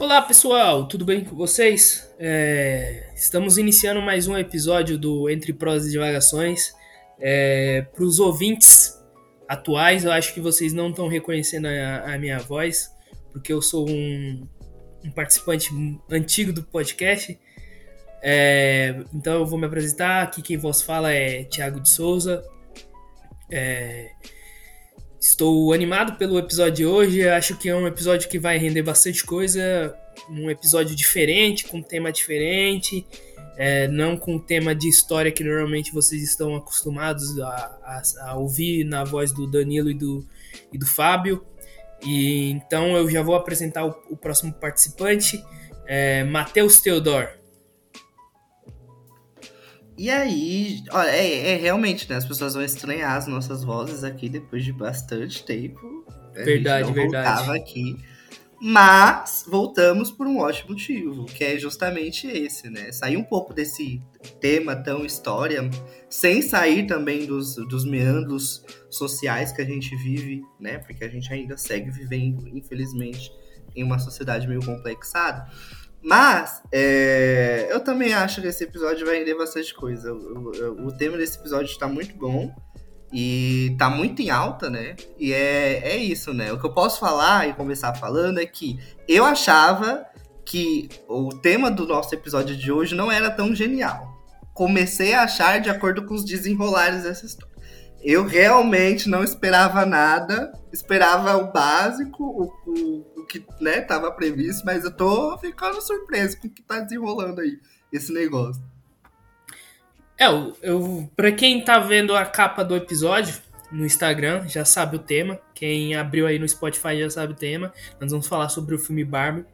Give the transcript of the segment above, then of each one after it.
Olá pessoal, tudo bem com vocês? É, estamos iniciando mais um episódio do Entre Prosas e Divagações. É, Para os ouvintes atuais, eu acho que vocês não estão reconhecendo a, a, minha voz, porque eu sou um, um participante antigo do podcast. É, então eu vou me apresentar. Aqui quem vos fala é Thiago de Souza. É, Estou animado pelo episódio de hoje. Acho que é um episódio que vai render bastante coisa. Um episódio diferente, com tema diferente. É, não com o tema de história que normalmente vocês estão acostumados a, a, a ouvir na voz do Danilo e do, e do Fábio. E então eu já vou apresentar o, o próximo participante, é, Matheus Teodor. E aí, olha, é, é, realmente, né? As pessoas vão estranhar as nossas vozes aqui depois de bastante tempo. A verdade, não verdade. aqui. Mas voltamos por um ótimo motivo, que é justamente esse, né? Sair um pouco desse tema tão história, sem sair também dos, dos meandros sociais que a gente vive, né? Porque a gente ainda segue vivendo, infelizmente, em uma sociedade meio complexada. Mas é, eu também acho que esse episódio vai render bastante coisa. O, o, o tema desse episódio está muito bom e tá muito em alta, né? E é, é isso, né? O que eu posso falar e começar falando é que eu achava que o tema do nosso episódio de hoje não era tão genial. Comecei a achar de acordo com os desenrolares dessa história. Eu realmente não esperava nada, esperava o básico, o, o que né, tava previsto, mas eu tô ficando surpreso com o que tá desenrolando aí, esse negócio. É, eu, eu, pra quem tá vendo a capa do episódio no Instagram, já sabe o tema. Quem abriu aí no Spotify já sabe o tema. Nós vamos falar sobre o filme Barbie.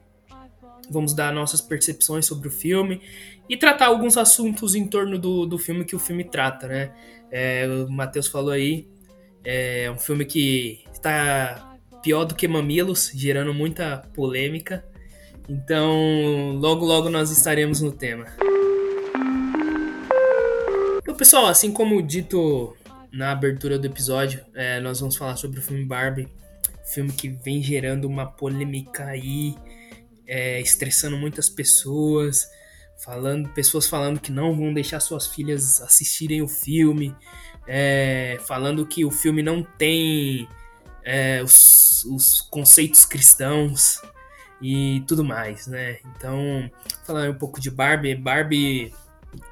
Vamos dar nossas percepções sobre o filme e tratar alguns assuntos em torno do, do filme que o filme trata, né? É, o Matheus falou aí, é um filme que está pior do que Mamilos, gerando muita polêmica. Então, logo logo nós estaremos no tema. Então, pessoal, assim como dito na abertura do episódio, é, nós vamos falar sobre o filme Barbie, filme que vem gerando uma polêmica aí, é, estressando muitas pessoas, falando, pessoas falando que não vão deixar suas filhas assistirem o filme, é, falando que o filme não tem é, os, os conceitos cristãos e tudo mais, né? Então, falando um pouco de Barbie, Barbie,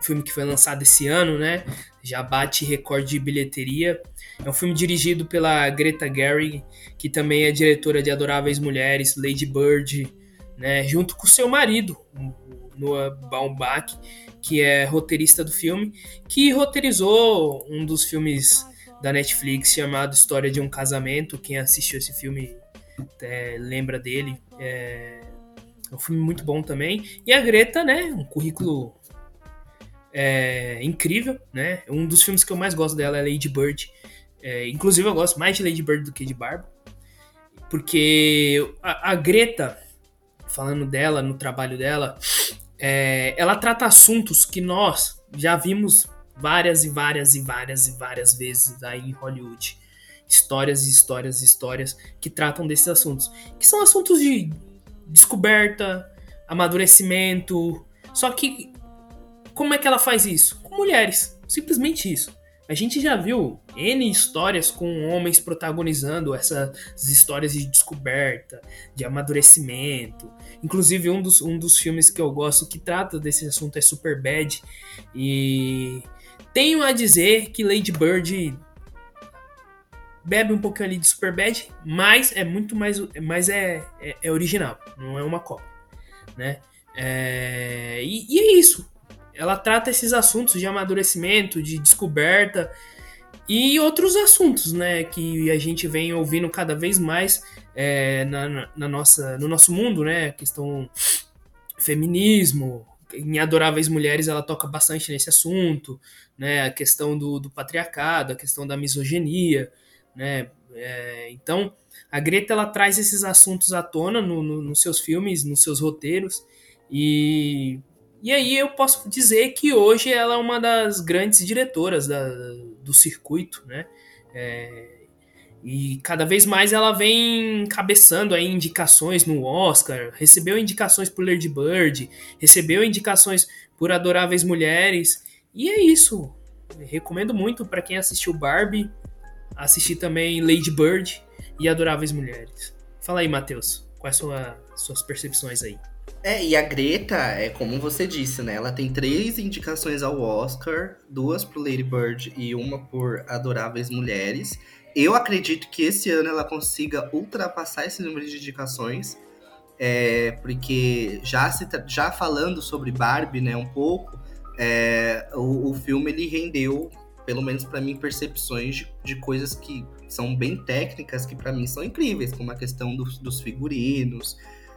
filme que foi lançado esse ano, né? Já bate recorde de bilheteria. É um filme dirigido pela Greta Gerwig, que também é diretora de Adoráveis Mulheres, Lady Bird, né? Junto com seu marido, Noah Baumbach, que é roteirista do filme, que roteirizou um dos filmes da Netflix chamado História de um Casamento. Quem assistiu esse filme é, lembra dele. É, é, um filme muito bom também. E a Greta, né? Um currículo é, incrível, né? Um dos filmes que eu mais gosto dela é Lady Bird. É, inclusive eu gosto mais de Lady Bird do que de Barbie. Porque a, a Greta, falando dela, no trabalho dela, é, ela trata assuntos que nós já vimos várias e várias e várias e várias vezes aí em Hollywood. Histórias e histórias e histórias que tratam desses assuntos. Que são assuntos de descoberta, amadurecimento. Só que como é que ela faz isso? Com mulheres. Simplesmente isso. A gente já viu N histórias com homens protagonizando essas histórias de descoberta, de amadurecimento. Inclusive, um dos, um dos filmes que eu gosto que trata desse assunto é Super Bad. E tenho a dizer que Lady Bird bebe um pouquinho ali de Superbad, mas é muito mais, mas é, é, é original, não é uma cópia, né? É, e, e, é isso. Ela trata esses assuntos de amadurecimento, de descoberta e outros assuntos, né? Que a gente vem ouvindo cada vez mais é, na, na, nossa, no nosso mundo, né? Questão feminismo, em Adoráveis Mulheres ela toca bastante nesse assunto, né? A questão do, do patriarcado, a questão da misoginia, né? É, então, a Greta ela traz esses assuntos à tona no, no, nos seus filmes, nos seus roteiros, e, e aí eu posso dizer que hoje ela é uma das grandes diretoras da, do circuito, né? É, E cada vez mais ela vem cabeçando aí indicações no Oscar, recebeu indicações por Lady Bird, recebeu indicações por Adoráveis Mulheres. E é isso. recomendo muito para quem assistiu Barbie, assistir também Lady Bird e Adoráveis Mulheres. Fala aí, Matheus, quais são as suas percepções aí? É, e a Greta, é como você disse, né? Ela tem três indicações ao Oscar, duas por Lady Bird e uma por Adoráveis Mulheres. Eu acredito que esse ano ela consiga ultrapassar esse número de indicações, é, porque já, se, já falando sobre Barbie, né, um pouco, é, o, o filme ele rendeu, pelo menos para mim, percepções de, de, coisas que são bem técnicas, que para mim são incríveis, como a questão dos, dos figurinos,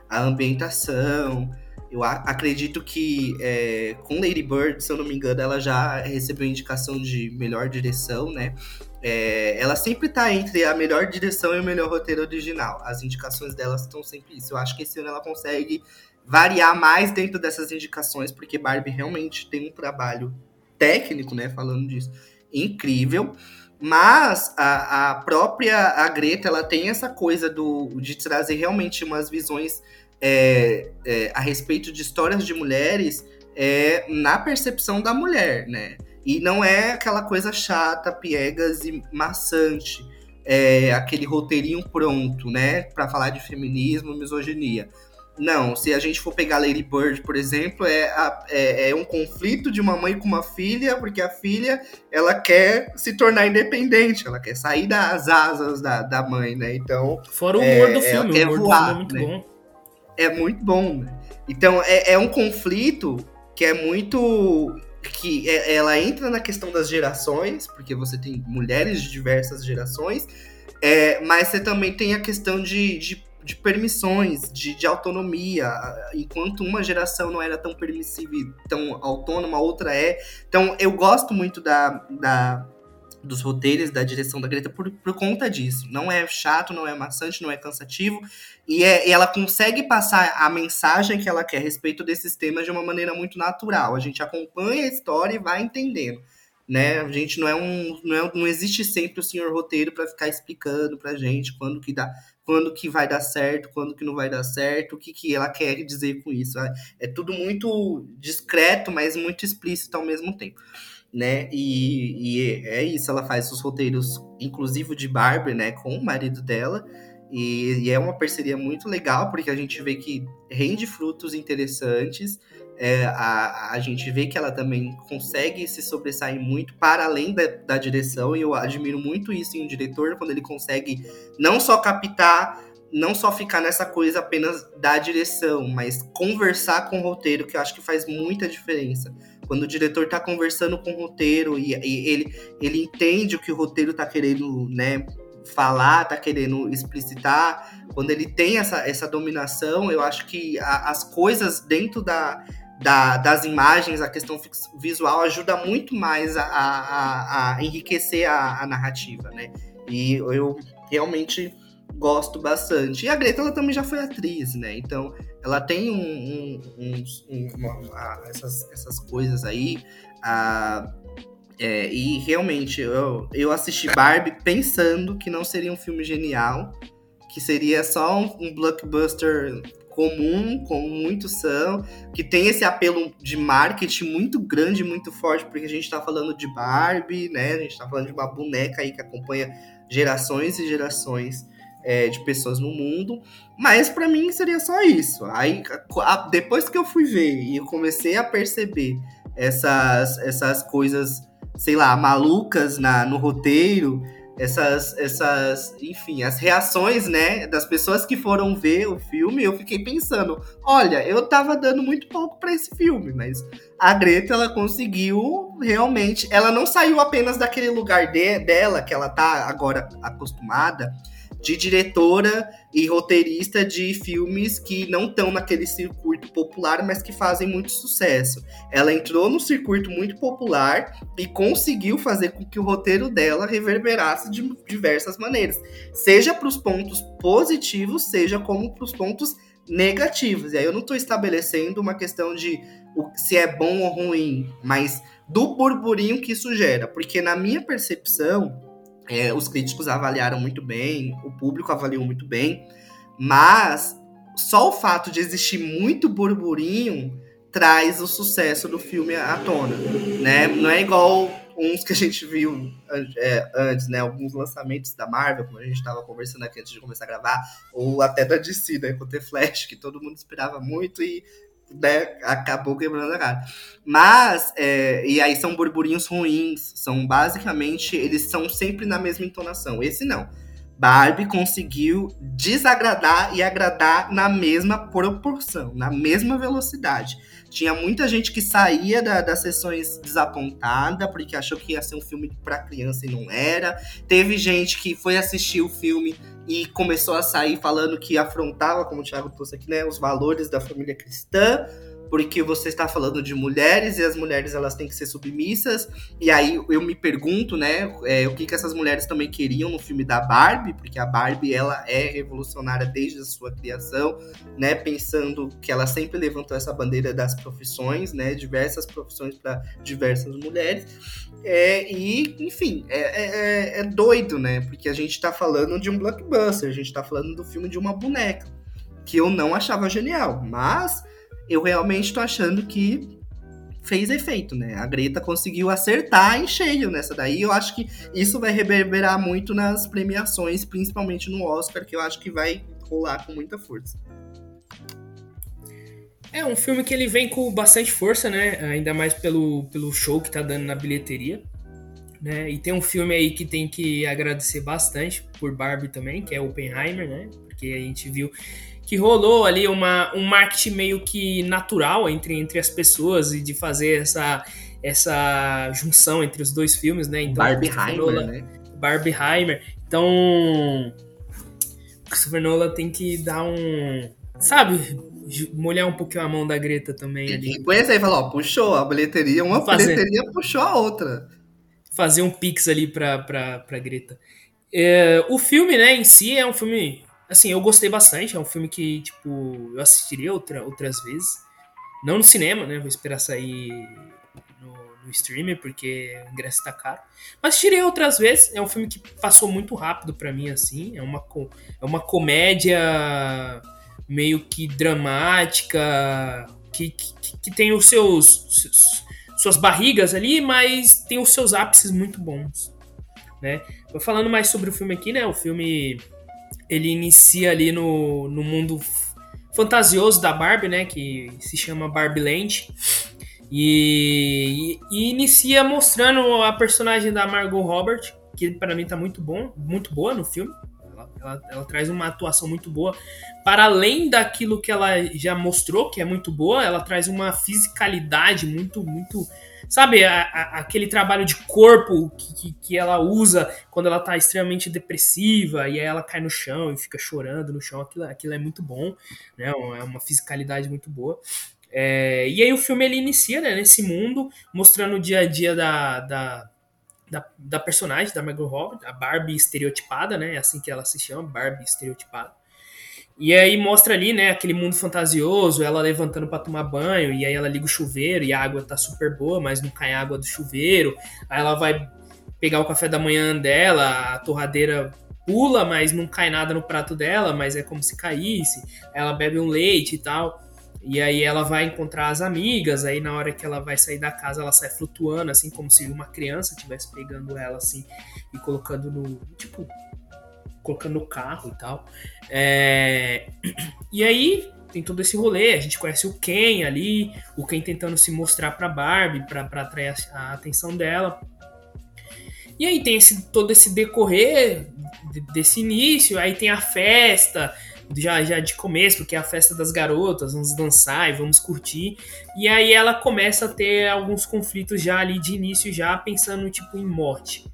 a ambientação. Eu acredito que é, com Lady Bird, se eu não me engano, ela já recebeu indicação de melhor direção, né? É, ela sempre tá entre a melhor direção e o melhor roteiro original. As indicações delas estão sempre isso. Eu acho que esse ano ela consegue variar mais dentro dessas indicações, porque Barbie realmente tem um trabalho técnico, né? Falando disso, incrível. Mas a, a própria a Greta, ela tem essa coisa do, de trazer realmente umas visões é, é, a respeito de histórias de mulheres é, na percepção da mulher, né? E não é aquela coisa chata, piegas e maçante, é, aquele roteirinho pronto, né? Para falar de feminismo, misoginia. Não, se a gente for pegar Lady Bird, por exemplo, é, a, é, é, um conflito de uma mãe com uma filha, porque a filha ela quer se tornar independente, ela quer sair das asas da, da mãe, né? Então. Fora o humor é, do filme, o humor voar, é muito né? bom. É muito bom. Né? Então é, é um conflito que é muito que é, ela entra na questão das gerações, porque você tem mulheres de diversas gerações, é, mas você também tem a questão de, de, de permissões, de, de, autonomia. Enquanto uma geração não era tão permissiva e tão autônoma, a outra é. Então, eu gosto muito da, da, dos roteiros, da direção da Greta por, por conta disso. Não é chato, não é maçante, não é cansativo. E, é, e ela consegue passar a mensagem que ela quer a respeito desses temas de uma maneira muito natural. A gente acompanha a história e vai entendendo. Né? A gente não é um. Não, é, não existe sempre o senhor roteiro para ficar explicando pra gente quando que dá. Quando que vai dar certo, quando que não vai dar certo, o que, que ela quer dizer com isso. É, é tudo muito discreto, mas muito explícito ao mesmo tempo né? E, e, é isso, ela faz os roteiros, inclusive de Barbie, né, com o marido dela. E, e, é uma parceria muito legal, porque a gente vê que rende frutos interessantes. É, a, a gente vê que ela também consegue se sobressair muito para além da, da direção, e eu admiro muito isso em um diretor, quando ele consegue não só captar não só ficar nessa coisa apenas da direção, mas conversar com o roteiro, que eu acho que faz muita diferença. Quando o diretor está conversando com o roteiro e, e, ele, ele entende o que o roteiro está querendo né, falar, está querendo explicitar, quando ele tem essa, essa dominação, eu acho que a, as coisas dentro da, da, das imagens, a questão visual ajuda muito mais a, a, a enriquecer a, a narrativa, né? E eu realmente gosto bastante. E a Greta, ela também já foi atriz, né? Então, ela tem um, um, um, uma, essas, essas coisas aí. É, e realmente, eu, eu assisti Barbie pensando que não seria um filme genial, que seria só um blockbuster comum, como muitos são, que tem esse apelo de marketing muito grande, muito forte, porque a gente está falando de Barbie, né? A gente está falando de uma boneca aí que acompanha gerações e gerações é, de pessoas no mundo, mas para mim seria só isso. Aí a, depois que eu fui ver e eu comecei a perceber essas, essas coisas, sei lá, malucas na, no roteiro, essas, essas, enfim, as reações, né, das pessoas que foram ver o filme, eu fiquei pensando, olha, eu tava dando muito pouco para esse filme, mas a Greta, ela conseguiu realmente, ela não saiu apenas daquele lugar de, dela, que ela tá agora acostumada, de diretora e roteirista de filmes que não estão naquele circuito popular, mas que fazem muito sucesso. Ela entrou no circuito muito popular e conseguiu fazer com que o roteiro dela reverberasse de diversas maneiras, seja para os pontos positivos, seja como para os pontos negativos. E aí eu não estou estabelecendo uma questão de se é bom ou ruim, mas do burburinho que isso gera, porque na minha percepção É, os críticos avaliaram muito bem, o público avaliou muito bem, mas só o fato de existir muito burburinho traz o sucesso do filme à tona, né? Não é igual uns que a gente viu é, antes, né? Alguns lançamentos da Marvel, como a gente estava conversando aqui antes de começar a gravar, ou até da DC, né? Com o The Flash, que todo mundo esperava muito e né, acabou quebrando a cara. Mas, é, e aí são burburinhos ruins, são basicamente, eles são sempre na mesma entonação. Esse não. Barbie conseguiu desagradar e agradar na mesma proporção, na mesma velocidade. Tinha muita gente que saía da, das sessões desapontada, porque achou que ia ser um filme para criança e não era. Teve gente que foi assistir o filme e começou a sair falando que afrontava, como o Thiago trouxe aqui, né, os valores da família cristã porque você está falando de mulheres e as mulheres elas têm que ser submissas. E aí eu me pergunto, né, é, o que, que essas mulheres também queriam no filme da Barbie, porque a Barbie ela é revolucionária desde a sua criação, né, pensando que ela sempre levantou essa bandeira das profissões, né, diversas profissões para diversas mulheres. É, e, enfim, é, é, é, é doido, né, porque a gente está falando de um blockbuster, a gente está falando do filme de uma boneca, que eu não achava genial, mas eu realmente tô achando que fez efeito, né? A Greta conseguiu acertar em cheio nessa daí. Eu acho que isso vai reverberar muito nas premiações, principalmente no Oscar, que eu acho que vai rolar com muita força. É um filme que ele vem com bastante força, né? Ainda mais pelo, pelo show que tá dando na bilheteria. Né? E tem um filme aí que tem que agradecer bastante por Barbie também, que é Oppenheimer, né? Porque a gente viu que rolou ali uma, um marketing meio que natural entre, entre as pessoas e de fazer essa, essa junção entre os dois filmes, né? Então, Barbieheimer, Nolan, né? Barbieheimer. Então, Christopher Nolan tem que dar um, sabe, molhar um pouquinho a mão da Greta também ali. Conhece aí e fala, ó, puxou a bilheteria, uma fazer, bilheteria puxou a outra. Fazer um pix ali pra, pra, pra Greta. É, o filme, né, em si é um filme Assim, eu gostei bastante. É um filme que, tipo, eu assistiria outra, outras vezes. Não no cinema, né? Vou esperar sair no, no streamer, porque o ingresso tá caro. Mas assistiria outras vezes. É um filme que passou muito rápido para mim, assim. É uma, é uma comédia meio que dramática, que, que, que tem os seus, seus, suas barrigas ali, mas tem os seus ápices muito bons, né? Vou falando mais sobre o filme aqui, né? O filme ele inicia ali no, no mundo fantasioso da Barbie, né? Que se chama Barbie Land. E, e, e, inicia mostrando a personagem da Margot Robert, que para mim tá muito bom, muito boa no filme. Ela, ela, ela, traz uma atuação muito boa. Para além daquilo que ela já mostrou, que é muito boa, ela traz uma fisicalidade muito, muito Sabe, a, a, aquele trabalho de corpo que, que, que, ela usa quando ela tá extremamente depressiva e aí ela cai no chão e fica chorando no chão, aquilo, aquilo é muito bom, né? É uma fisicalidade muito boa. É, e aí o filme ele inicia né, nesse mundo, mostrando o dia a dia da, da, da, da personagem, da Margot Robbie, a Barbie estereotipada, né? É assim que ela se chama, Barbie estereotipada. E aí mostra ali, né, aquele mundo fantasioso, ela levantando para tomar banho, e aí ela liga o chuveiro e a água tá super boa, mas não cai água do chuveiro. Aí ela vai pegar o café da manhã dela, a torradeira pula, mas não cai nada no prato dela, mas é como se caísse. Ela bebe um leite e tal. E aí ela vai encontrar as amigas, aí na hora que ela vai sair da casa, ela sai flutuando, assim como se uma criança estivesse pegando ela assim e colocando no, tipo, colocando no carro e tal. É... E aí tem todo esse rolê, a gente conhece o Ken ali, o Ken tentando se mostrar pra Barbie, pra, pra atrair a, atenção dela. E aí tem esse, todo esse decorrer desse início, aí tem a festa, já, já de começo, porque é a festa das garotas, vamos dançar e vamos curtir. E aí ela começa a ter alguns conflitos já ali de início, já pensando tipo em morte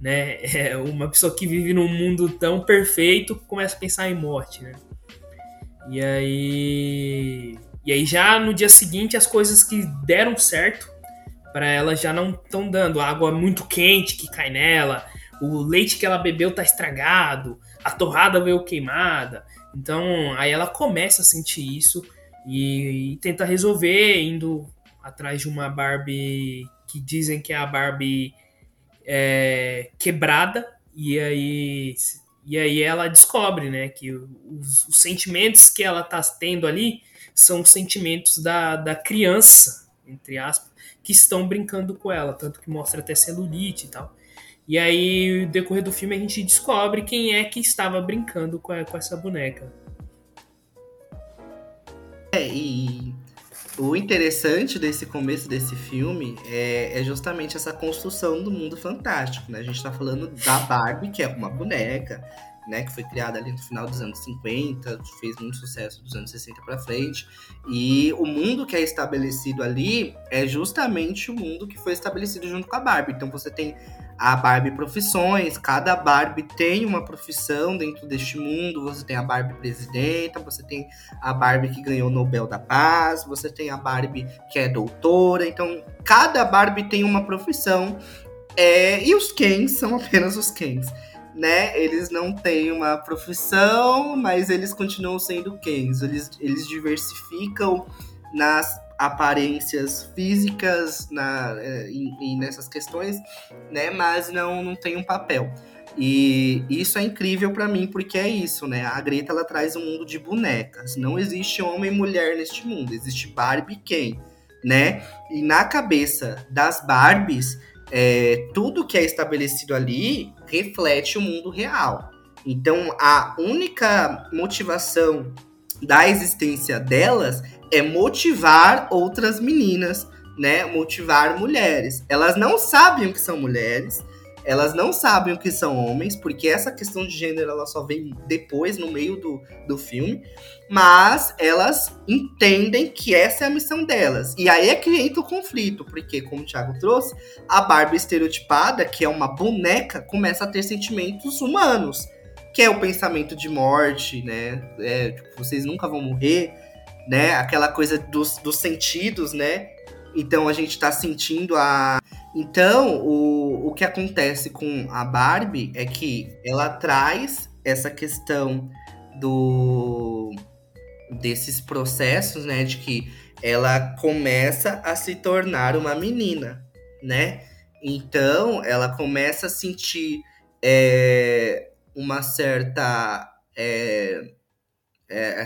né? É uma pessoa que vive num mundo tão perfeito começa a pensar em morte, né? E aí, e aí já no dia seguinte as coisas que deram certo para ela já não estão dando. A água muito quente que cai nela, o leite que ela bebeu tá estragado, a torrada veio queimada. Então aí ela começa a sentir isso e, e tenta resolver indo atrás de uma Barbie que dizem que é a Barbie é, quebrada, E aí, e aí ela descobre, né, que os, os sentimentos que ela tá tendo ali são os sentimentos da, da criança, entre aspas, que estão brincando com ela, tanto que mostra até celulite e tal. E aí, no decorrer do filme, a gente descobre quem é que estava brincando com, a, com essa boneca. É, e o interessante desse começo desse filme é, é, justamente essa construção do mundo fantástico, né? A gente tá falando da Barbie, que é uma boneca, né, que foi criada ali no final dos anos 50, fez muito sucesso dos anos 60 para frente. E o mundo que é estabelecido ali é justamente o mundo que foi estabelecido junto com a Barbie. Então você tem a Barbie profissões, cada Barbie tem uma profissão dentro deste mundo. Você tem a Barbie presidenta, você tem a Barbie que ganhou o Nobel da Paz, você tem a Barbie que é doutora. Então, cada Barbie tem uma profissão. É, e os Kens são apenas os Kens né? Eles não têm uma profissão, mas eles continuam sendo Kens. Eles, eles diversificam nas aparências físicas na, é, e, e, nessas questões, né? Mas não, não tem um papel. E isso é incrível para mim, porque é isso, né? A Greta ela traz um mundo de bonecas. Não existe homem e mulher neste mundo, existe Barbie quem, né? E na cabeça das Barbies, é, tudo que é estabelecido ali reflete o mundo real. Então, a única motivação da existência delas é motivar outras meninas, né? Motivar mulheres. Elas não sabem o que são mulheres, elas não sabem o que são homens, porque essa questão de gênero ela só vem depois, no meio do, do filme, mas elas entendem que essa é a missão delas. E aí é que entra o conflito, porque, como o Thiago trouxe, a Barbie estereotipada, que é uma boneca, começa a ter sentimentos humanos, que é o pensamento de morte, né? É, tipo, vocês nunca vão morrer, né? Aquela coisa dos, dos sentidos, né? Então a gente tá sentindo a então, o, o que acontece com a Barbie é que ela traz essa questão do desses processos, né, de que ela começa a se tornar uma menina, né? Então, ela começa a sentir é, uma certa é, é,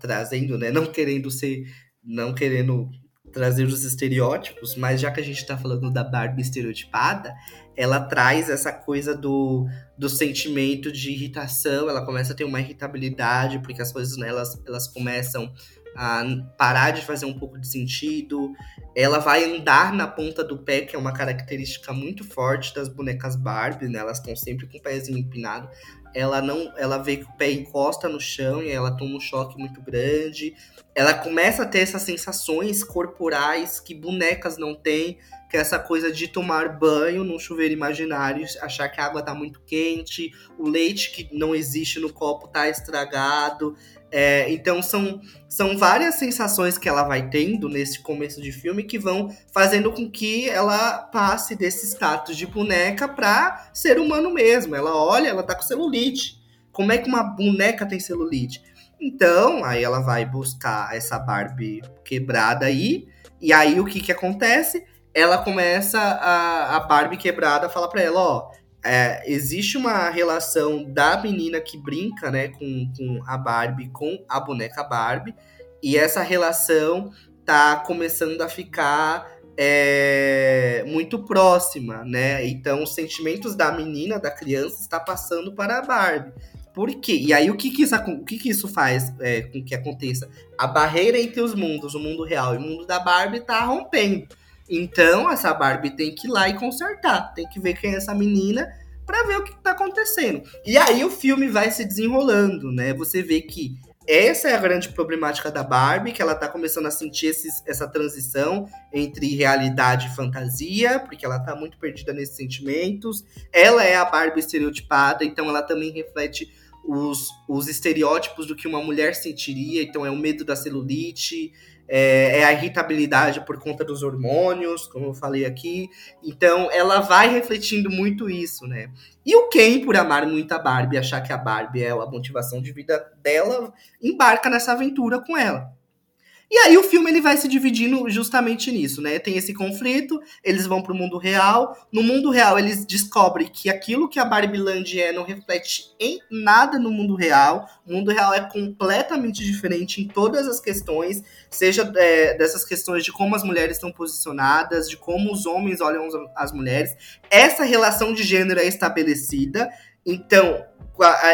trazendo, né, não querendo ser, não querendo trazer os estereótipos, mas já que a gente está falando da Barbie estereotipada, ela traz essa coisa do, do sentimento de irritação, ela começa a ter uma irritabilidade, porque as coisas nelas elas começam a parar de fazer um pouco de sentido. Ela vai andar na ponta do pé, que é uma característica muito forte das bonecas Barbie, né? Elas estão sempre com o pezinho empinado. Ela não, ela vê que o pé encosta no chão e ela toma um choque muito grande ela começa a ter essas sensações corporais que bonecas não têm, que é essa coisa de tomar banho num chuveiro imaginário, achar que a água tá muito quente, o leite que não existe no copo tá estragado. É, então são, são várias sensações que ela vai tendo nesse começo de filme que vão fazendo com que ela passe desse status de boneca para ser humano mesmo. Ela olha, ela tá com celulite. Como é que uma boneca tem celulite? Então, aí ela vai buscar essa Barbie quebrada aí. E aí o que que acontece? Ela começa a, a Barbie quebrada fala para ela, ó, é, existe uma relação da menina que brinca, né, com, com a Barbie, com a boneca Barbie, e essa relação tá começando a ficar é, muito próxima, né? Então, os sentimentos da menina, da criança, está passando para a Barbie. Por quê? E aí, o que, que, isso, o que, que isso faz é, com que aconteça? A barreira entre os mundos, o mundo real e o mundo da Barbie, tá rompendo. Então, essa Barbie tem que ir lá e consertar. Tem que ver quem é essa menina para ver o que tá acontecendo. E aí, o filme vai se desenrolando, né? Você vê que essa é a grande problemática da Barbie, que ela tá começando a sentir esses, essa transição entre realidade e fantasia, porque ela tá muito perdida nesses sentimentos. Ela é a Barbie estereotipada, então ela também reflete os, os estereótipos do que uma mulher sentiria, então é o medo da celulite, é, é, a irritabilidade por conta dos hormônios, como eu falei aqui. Então ela vai refletindo muito isso, né? E o Ken, por amar muito a Barbie, achar que a Barbie é a motivação de vida dela, embarca nessa aventura com ela. E aí o filme ele vai se dividindo justamente nisso, né? Tem esse conflito, eles vão pro mundo real. No mundo real, eles descobrem que aquilo que a Barbie Land é não reflete em nada no mundo real. O mundo real é completamente diferente em todas as questões, seja é, dessas questões de como as mulheres estão posicionadas, de como os homens olham as mulheres. Essa relação de gênero é estabelecida. Então,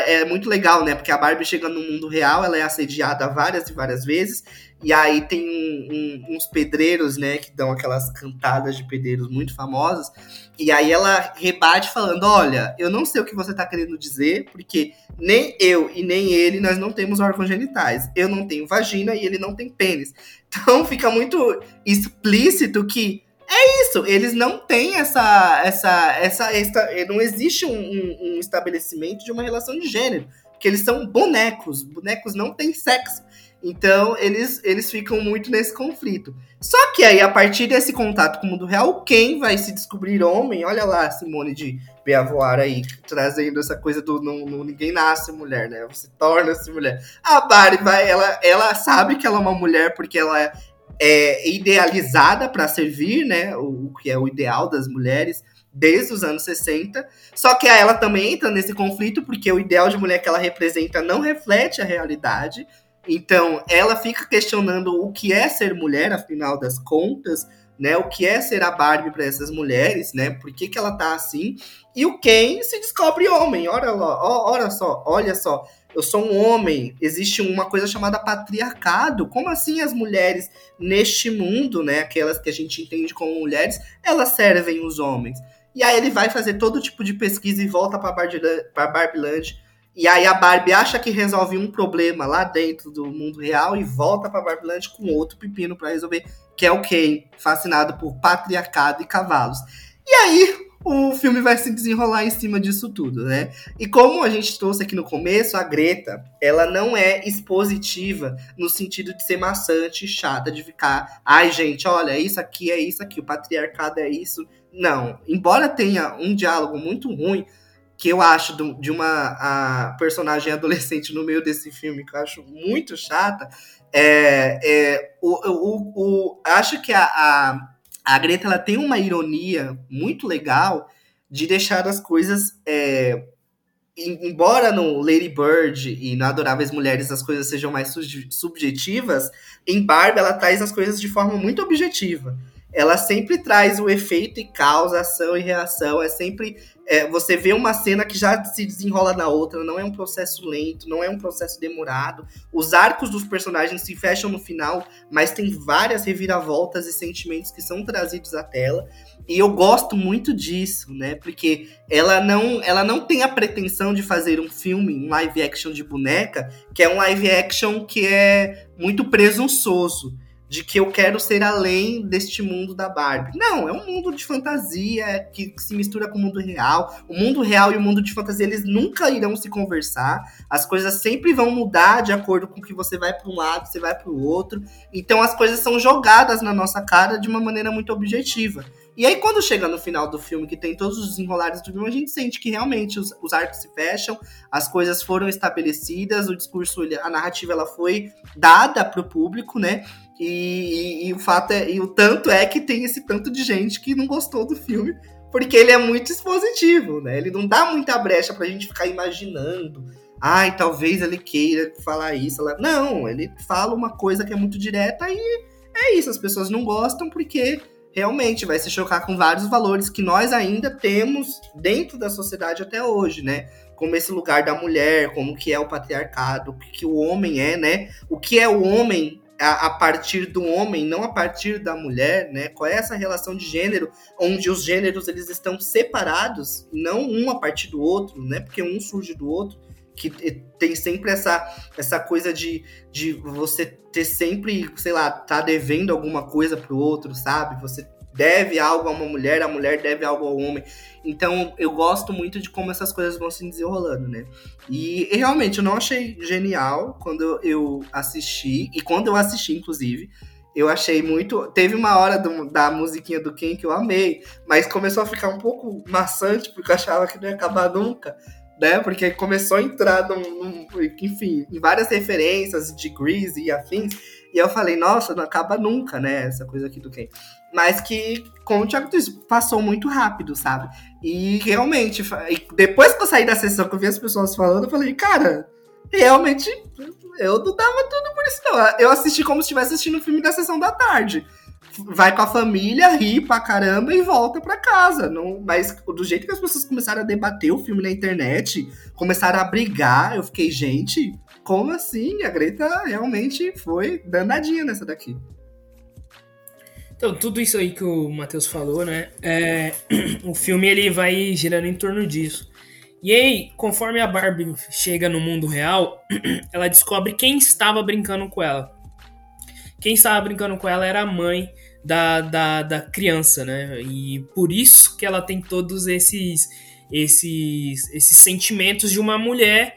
é muito legal, né? Porque a Barbie chega no mundo real, ela é assediada várias e várias vezes. E aí tem um, um, uns pedreiros, né, que dão aquelas cantadas de pedreiros muito famosas. E aí ela rebate falando: Olha, eu não sei o que você tá querendo dizer, porque nem eu e nem ele nós não temos órgãos genitais. Eu não tenho vagina e ele não tem pênis. Então fica muito explícito que é isso, eles não têm essa. essa, essa, essa não existe um, um, um estabelecimento de uma relação de gênero. Porque eles são bonecos. Bonecos não têm sexo. Então, eles, eles ficam muito nesse conflito. Só que aí, a partir desse contato com o mundo real, quem vai se descobrir homem? Olha lá, Simone de Beauvoir aí, trazendo essa coisa do não, não, ninguém nasce mulher, né? Você torna-se mulher. A Barbie, vai, ela, ela sabe que ela é uma mulher porque ela é, idealizada para servir, né? O, o que é o ideal das mulheres desde os anos 60. Só que ela também entra nesse conflito porque o ideal de mulher que ela representa não reflete a realidade. Então, ela fica questionando o que é ser mulher, afinal das contas, né? O que é ser a Barbie para essas mulheres, né? Por que, que ela tá assim? E o Ken se descobre homem. Olha lá, olha só, olha só. Eu sou um homem. Existe uma coisa chamada patriarcado. Como assim as mulheres neste mundo, né? Aquelas que a gente entende como mulheres, elas servem os homens. E aí ele vai fazer todo tipo de pesquisa e volta para Barbie Land e aí a Barbie acha que resolve um problema lá dentro do mundo real e volta pra Barbieland com outro pepino para resolver, que é o Ken, fascinado por patriarcado e cavalos. E aí o filme vai se desenrolar em cima disso tudo, né? E como a gente trouxe aqui no começo, a Greta, ela não é expositiva no sentido de ser maçante, chata, de ficar, ai gente, olha, isso aqui é isso aqui, o patriarcado é isso. Não, embora tenha um diálogo muito ruim, que eu acho de uma personagem adolescente no meio desse filme, que eu acho muito chata, é, é o, o, o, acho que a, a, a, Greta ela tem uma ironia muito legal de deixar as coisas. É, embora no Lady Bird e no Adoráveis Mulheres as coisas sejam mais subjetivas, em Barbie ela traz as coisas de forma muito objetiva ela sempre traz o efeito e causa, ação e reação. É sempre é, você vê uma cena que já se desenrola na outra, não é um processo lento, não é um processo demorado. Os arcos dos personagens se fecham no final, mas tem várias reviravoltas e sentimentos que são trazidos à tela. E eu gosto muito disso, né? Porque ela não, ela não tem a pretensão de fazer um filme, um live action de boneca, que é um live action que é muito presunçoso de que eu quero ser além deste mundo da Barbie. Não, é um mundo de fantasia que se mistura com o mundo real. O mundo real e o mundo de fantasia, eles nunca irão se conversar. As coisas sempre vão mudar de acordo com que você vai para um lado, você vai para o outro. Então as coisas são jogadas na nossa cara de uma maneira muito objetiva. E aí, quando chega no final do filme, que tem todos os desenrolares do filme, a gente sente que realmente os, os arcos se fecham, as coisas foram estabelecidas, o discurso, a narrativa, ela foi dada para o público, né? E, e, e, o fato é, e o tanto é que tem esse tanto de gente que não gostou do filme, porque ele é muito expositivo, né? Ele não dá muita brecha pra gente ficar imaginando. Ai, talvez ele queira falar isso. Não, ele fala uma coisa que é muito direta e é isso. As pessoas não gostam porque realmente vai se chocar com vários valores que nós ainda temos dentro da sociedade até hoje, né? Como esse lugar da mulher, como que é o patriarcado, o que o homem é, né? O que é o homem a, a, partir do homem, não a partir da mulher, né? Qual é essa relação de gênero, onde os gêneros eles estão separados, não um a partir do outro, né? Porque um surge do outro, que tem sempre essa, essa coisa de, de você ter sempre, sei lá, tá devendo alguma coisa pro outro, sabe? Você deve algo a uma mulher, a mulher deve algo ao homem. Então eu gosto muito de como essas coisas vão se desenrolando, né? E, e realmente eu não achei genial quando eu assisti, e quando eu assisti, inclusive, eu achei muito. Teve uma hora do, da musiquinha do Ken que eu amei, mas começou a ficar um pouco maçante, porque eu achava que não ia acabar nunca né? Porque começou a entrar num, num, enfim, em várias referências de Grease e afins. E eu falei, nossa, não acaba nunca, né? Essa coisa aqui do Ken. Mas que, como o Thiago disse, passou muito rápido, sabe? E realmente, depois que eu saí da sessão, que eu vi as pessoas falando, eu falei, cara, realmente, eu não dava tudo por isso, não. Eu assisti como se estivesse assistindo um filme da sessão da tarde. Vai com a família, ri pra caramba e volta pra casa. Não, mas do jeito que as pessoas começaram a debater o filme na internet, começaram a brigar, eu fiquei, gente, como assim? A Greta realmente foi danadinha nessa daqui. Então, tudo isso aí que o Matheus falou, né? É, o filme ele vai girando em torno disso. E aí, conforme a Barbie chega no mundo real, ela descobre quem estava brincando com ela. Quem estava brincando com ela era a mãe da, da, da criança, né? E por isso que ela tem todos esses, esses, esses sentimentos de uma mulher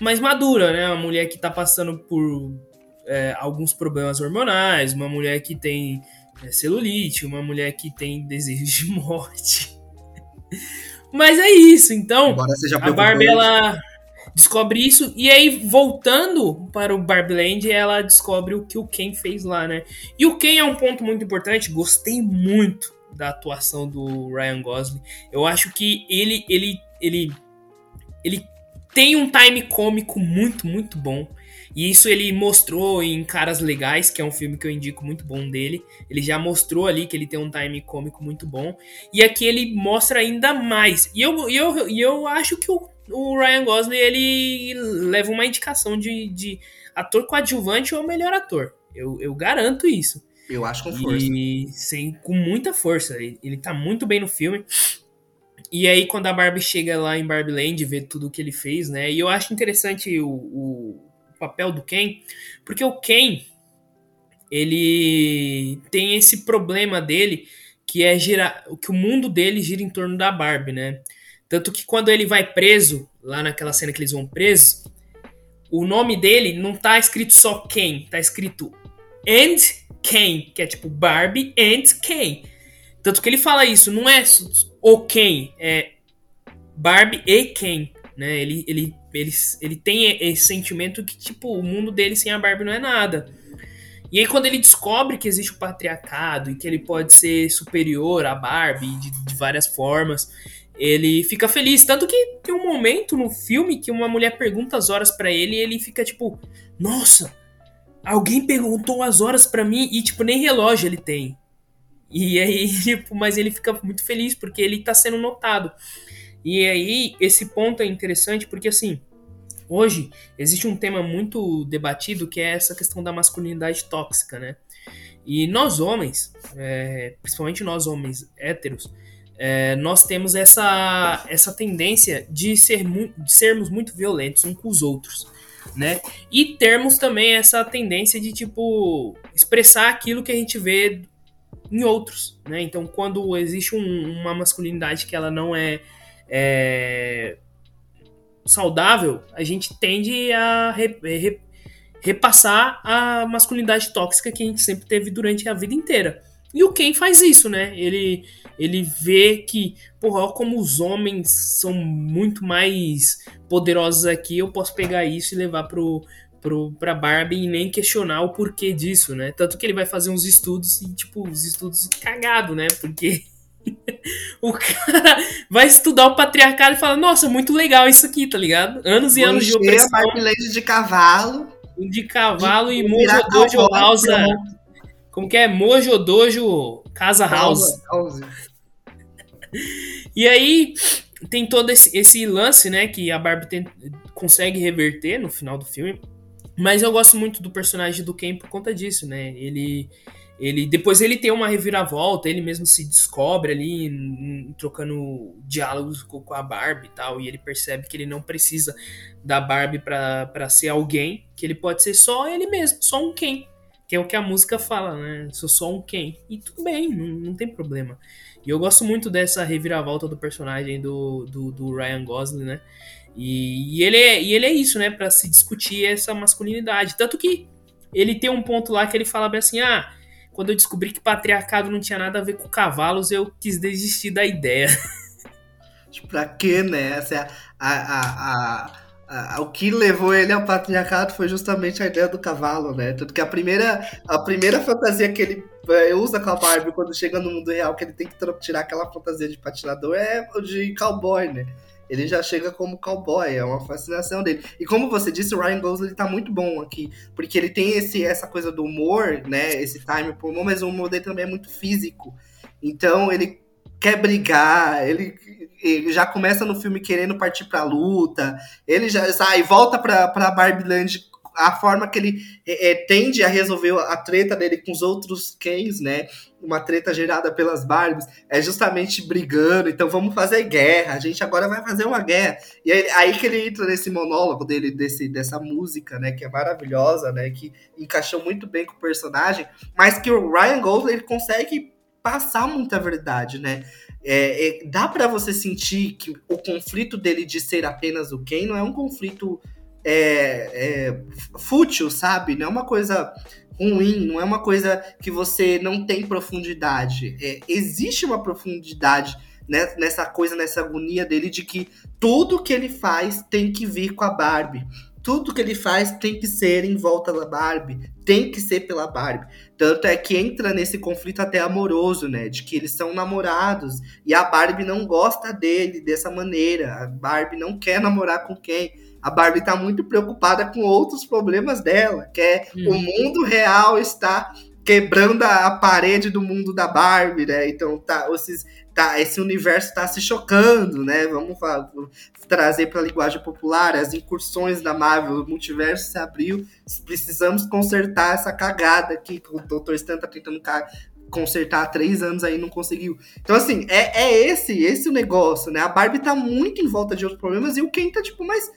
mais madura, né? Uma mulher que está passando por é, alguns problemas hormonais, uma mulher que tem celulite, uma mulher que tem desejo de morte. Mas é isso, então. a Barbie ela descobre isso e aí voltando para o Barbie ela descobre o que o Ken fez lá, né? E o Ken é um ponto muito importante. Gostei muito da atuação do Ryan Gosling. Eu acho que ele ele ele ele tem um time cômico muito muito bom. E isso ele mostrou em Caras Legais, que é um filme que eu indico muito bom dele. Ele já mostrou ali que ele tem um time cômico muito bom. E aqui ele mostra ainda mais. E eu, eu, eu acho que o, o Ryan Gosling ele leva uma indicação de, de ator coadjuvante ou melhor ator. Eu, eu garanto isso. Eu acho com força. E sem, com muita força. Ele, ele tá muito bem no filme. E aí, quando a Barbie chega lá em Barbie Land, vê tudo o que ele fez, né? E eu acho interessante o, o, papel do Ken, porque o Ken ele tem esse problema dele que é girar, que o mundo dele gira em torno da Barbie, né? Tanto que quando ele vai preso, lá naquela cena que eles vão presos, o nome dele não tá escrito só Ken, tá escrito and Ken, que é tipo Barbie and Ken. Tanto que ele fala isso, não é o Ken, é Barbie e Ken, né? Ele, ele ele, ele tem esse sentimento que, tipo, o mundo dele sem a Barbie não é nada. E aí, quando ele descobre que existe o patriarcado e que ele pode ser superior à Barbie de, de várias formas, ele fica feliz. Tanto que tem um momento no filme que uma mulher pergunta as horas para ele e ele fica tipo: Nossa, alguém perguntou as horas para mim e, tipo, nem relógio ele tem. E aí, tipo, mas ele fica muito feliz porque ele tá sendo notado. E aí, esse ponto é interessante porque, assim, hoje existe um tema muito debatido que é essa questão da masculinidade tóxica, né? E nós homens, é, principalmente nós homens héteros, é, nós temos essa, essa tendência de, ser de sermos muito violentos uns com os outros, né? E termos também essa tendência de, tipo, expressar aquilo que a gente vê em outros, né? Então, quando existe um, uma masculinidade que ela não é é, saudável, a gente tende a re, re, repassar a masculinidade tóxica que a gente sempre teve durante a vida inteira. E o Ken faz isso, né? Ele, ele vê que, porra, como os homens são muito mais poderosos aqui, eu posso pegar isso e levar pro, pro, pra Barbie e nem questionar o porquê disso, né? Tanto que ele vai fazer uns estudos e, tipo, os estudos cagado, né? Porque o cara vai estudar o patriarcado e fala: Nossa, muito legal isso aqui, tá ligado? Anos e Vou anos de opressão. A de cavalo. De cavalo e Mojo Dojo House. Como que é? Mojo Dojo Casa House. house. E aí tem todo esse, esse, lance, né? Que a Barbie tem, consegue reverter no final do filme. Mas eu gosto muito do personagem do Ken por conta disso, né? Ele ele depois ele tem uma reviravolta, ele mesmo se descobre ali trocando diálogos com, com, a Barbie e tal, e ele percebe que ele não precisa da Barbie para ser alguém, que ele pode ser só ele mesmo, só um quem, que é o que a música fala, né? Sou só um quem. E tudo bem, não, não tem problema. E eu gosto muito dessa reviravolta do personagem do, do, do Ryan Gosling, né? E, e, ele é, e ele é isso, né? Para se discutir essa masculinidade. Tanto que ele tem um ponto lá que ele fala bem assim: ah quando eu descobri que patriarcado não tinha nada a ver com cavalos, eu quis desistir da ideia. Pra quê, né? Essa é a, a, a, o que levou ele ao patriarcado foi justamente a ideia do cavalo, né? Tanto que a primeira, a primeira fantasia que ele é, usa com a Barbie quando chega no mundo real, que ele tem que tirar aquela fantasia de patinador, é de cowboy, né? Ele já chega como cowboy, é uma fascinação dele. E como você disse, o Ryan Gosling tá muito bom aqui, porque ele tem esse, essa coisa do humor, né? Esse time pro humor, mas o humor dele também é muito físico. Então ele quer brigar, ele, ele já começa no filme querendo partir pra luta, ele já sai, volta pra, pra Barbie Land a forma que ele é, é, tende a resolver a treta dele com os outros Kens, né? Uma treta gerada pelas Barbies, é justamente brigando. Então vamos fazer guerra. A gente agora vai fazer uma guerra. E aí, aí que ele entra nesse monólogo dele, desse, dessa música, né? Que é maravilhosa, né? Que encaixou muito bem com o personagem, mas que o Ryan Gosling ele consegue passar muita verdade, né? É, é, dá para você sentir que o conflito dele de ser apenas o Ken não é um conflito é, é, fútil, sabe? Não é uma coisa ruim, não é uma coisa que você não tem profundidade. É, existe uma profundidade nessa coisa, nessa agonia dele de que tudo que ele faz tem que vir com a Barbie. Tudo que ele faz tem que ser em volta da Barbie, tem que ser pela Barbie. Tanto é que entra nesse conflito até amoroso, né? De que eles são namorados e a Barbie não gosta dele dessa maneira. A Barbie não quer namorar com quem a Barbie está muito preocupada com outros problemas dela, que é hum. o mundo real está quebrando a parede do mundo da Barbie, né? Então tá, esses, tá esse universo está se chocando, né? Vamos falar, trazer para a linguagem popular as incursões da Marvel, o multiverso se abriu, precisamos consertar essa cagada que o Dr. Stan tá tentando consertar há três anos aí não conseguiu. Então, assim, é, é esse, esse o negócio, né? A Barbie tá muito em volta de outros problemas e o Ken tá tipo, mas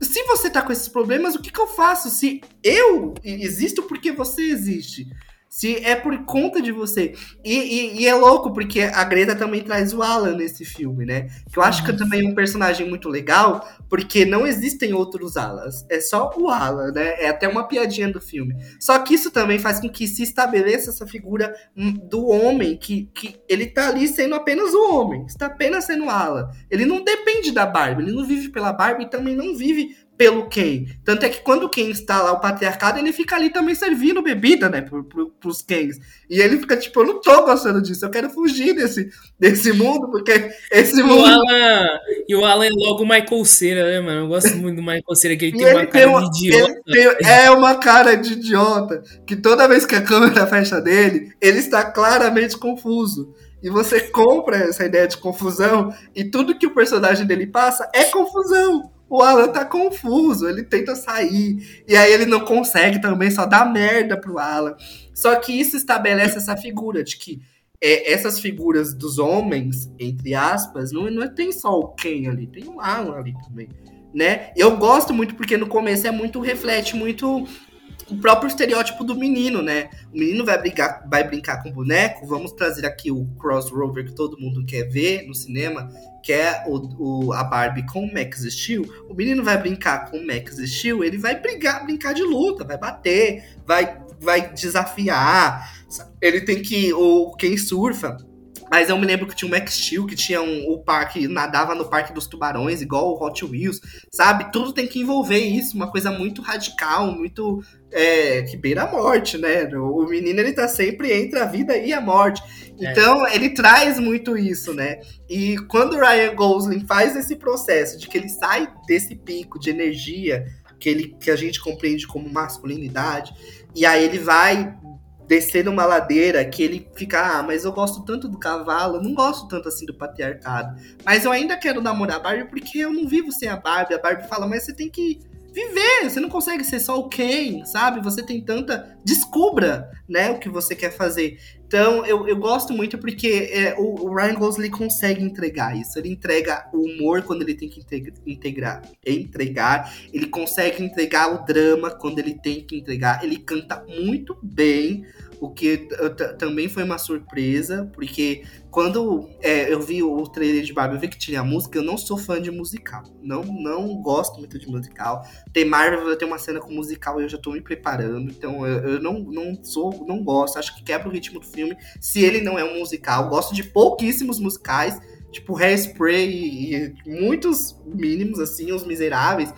se você tá com esses problemas, o que, que eu faço? Se eu existo porque você existe. Se é por conta de você. E, e, e, é louco, porque a Greta também traz o Alan nesse filme, né? Que eu acho que também é um personagem muito legal, porque não existem outros Alans. É só o Alan, né? É até uma piadinha do filme. Só que isso também faz com que se estabeleça essa figura hum, do homem, que, que ele tá ali sendo apenas o homem. Está apenas sendo o Alan. Ele não depende da Barbie, ele não vive pela Barbie e também não vive pelo Ken. Tanto é que quando o Ken está lá, o patriarcado, ele fica ali também servindo bebida, né, pro, pro, pros Kens. E ele fica tipo, eu não tô gostando disso, eu quero fugir desse, desse mundo, porque esse mundo. O Alan, e o Alan é logo o Michael Cera, né, mano? Eu gosto muito do Michael Cera, que ele tem ele uma cara uma, de idiota. Tem, é uma cara de idiota, que toda vez que a câmera fecha dele, ele está claramente confuso. E você compra essa ideia de confusão, e tudo que o personagem dele passa é confusão o Alan tá confuso, ele tenta sair, e aí ele não consegue também, só dá merda pro Alan. Só que isso estabelece essa figura de que é, essas figuras dos homens, entre aspas, não, não tem só o Ken ali, tem o Alan ali também, né? Eu gosto muito porque no começo é muito, reflete muito o próprio estereótipo do menino, né? O menino vai brigar, vai brincar com boneco. Vamos trazer aqui o crossover que todo mundo quer ver no cinema, que é o, o, a Barbie com o Max Steel. O menino vai brincar com o Max Steel, ele vai brigar, brincar de luta, vai bater, vai, vai desafiar. Ele tem que. O quem surfa mas eu me lembro que tinha um Max Steel, que tinha um, o parque, nadava no Parque dos Tubarões, igual o Hot Wheels, sabe? Tudo tem que envolver isso, uma coisa muito radical, muito. É, que beira a morte, né? O menino, ele tá sempre entre a vida e a morte. É. Então, é. ele traz muito isso, né? E quando o Ryan Gosling faz esse processo de que ele sai desse pico de energia que, ele, que a gente compreende como masculinidade, e aí ele vai descer numa ladeira que ele fica, ah, mas eu gosto tanto do cavalo, não gosto tanto assim do patriarcado. Mas eu ainda quero namorar a Barbie porque eu não vivo sem a Barbie. A Barbie fala, mas você tem que viver, você não consegue ser só o Ken, sabe? Você tem tanta. Descubra, né, o que você quer fazer. Então, eu, eu gosto muito porque é, o, o, Ryan Gosling consegue entregar isso. Ele entrega o humor quando ele tem que integrar, entregar. Ele consegue entregar o drama quando ele tem que entregar. Ele canta muito bem o que também foi uma surpresa, porque quando é, eu vi o trailer de Barbie, eu vi que tinha música, eu não sou fã de musical. Não, não gosto muito de musical. Tem Marvel, tenho uma cena com musical e eu já tô me preparando. Então eu, eu, não, não sou, não gosto. Acho que quebra o ritmo do filme se ele não é um musical. Gosto de pouquíssimos musicais. tipo Hairspray e muitos mínimos, assim, os miseráveis.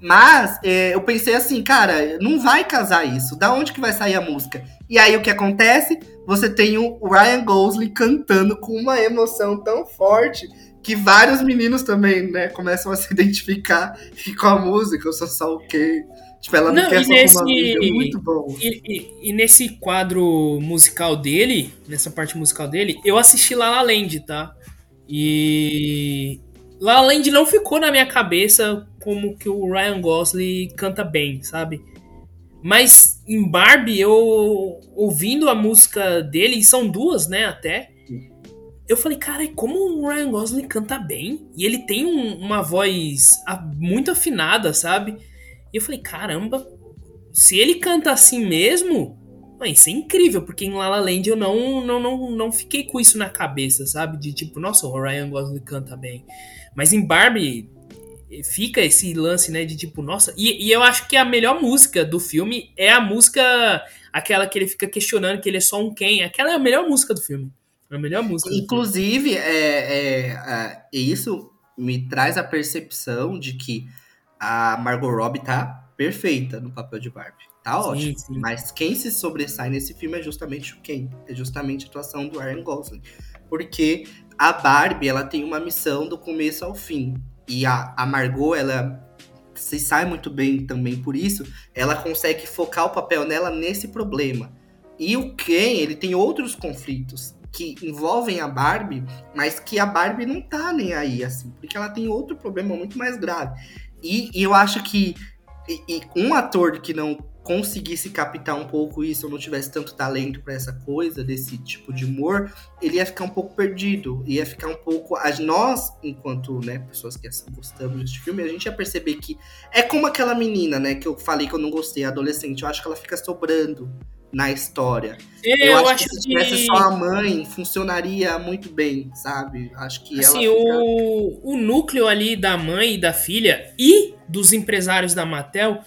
Mas é, eu pensei assim, cara, não vai casar isso. Da onde que vai sair a música? E aí o que acontece? Você tem o Ryan Gosling cantando com uma emoção tão forte que vários meninos também, né, começam a se identificar com a música, eu sou só o quê? Tipo, ela não, não quer só nesse, uma amiga, é muito bom. E, e, e, nesse quadro musical dele, nessa parte musical dele, eu assisti La La Land, tá? E La La Land não ficou na minha cabeça como que o Ryan Gosling canta bem, sabe? Mas em Barbie, eu ouvindo a música dele, e são duas, né, até, eu falei, cara, como o Ryan Gosling canta bem, e ele tem um, uma voz muito afinada, sabe? E eu falei, caramba, se ele canta assim mesmo, isso é incrível, porque em La La Land eu não, não, não, não fiquei com isso na cabeça, sabe? De tipo, nossa, o Ryan Gosling canta bem. Mas em Barbie fica esse lance, né, de tipo, nossa. E, e eu acho que a melhor música do filme é a música, aquela que ele fica questionando que ele é só um quem. Aquela é a melhor música do filme. É a melhor música. Inclusive, é, é, é, isso me traz a percepção de que a Margot Robbie tá perfeita no papel de Barbie. Tá sim, ótimo. Sim. Mas quem se sobressai nesse filme é justamente o Ken. É justamente a atuação do Ryan Gosling. Porque a Barbie, ela tem uma missão do começo ao fim. E a, a Margot, ela se sai muito bem também por isso. Ela consegue focar o papel nela nesse problema. E o Ken, ele tem outros conflitos que envolvem a Barbie, mas que a Barbie não tá nem aí, assim, porque ela tem outro problema muito mais grave. E, e eu acho que e, e um ator que não conseguisse captar um pouco isso, ou não tivesse tanto talento para essa coisa, desse tipo de humor, ele ia ficar um pouco perdido, ia ficar um pouco. Nós, enquanto né, pessoas que gostamos desse filme, a gente ia perceber que é como aquela menina, né, que eu falei que eu não gostei, adolescente, eu acho que ela fica sobrando na história. Eu, eu acho, acho, que se tivesse que... só a mãe, funcionaria muito bem, sabe? Acho que assim, ela fica... o, o núcleo ali da mãe e da filha e dos empresários da Mattel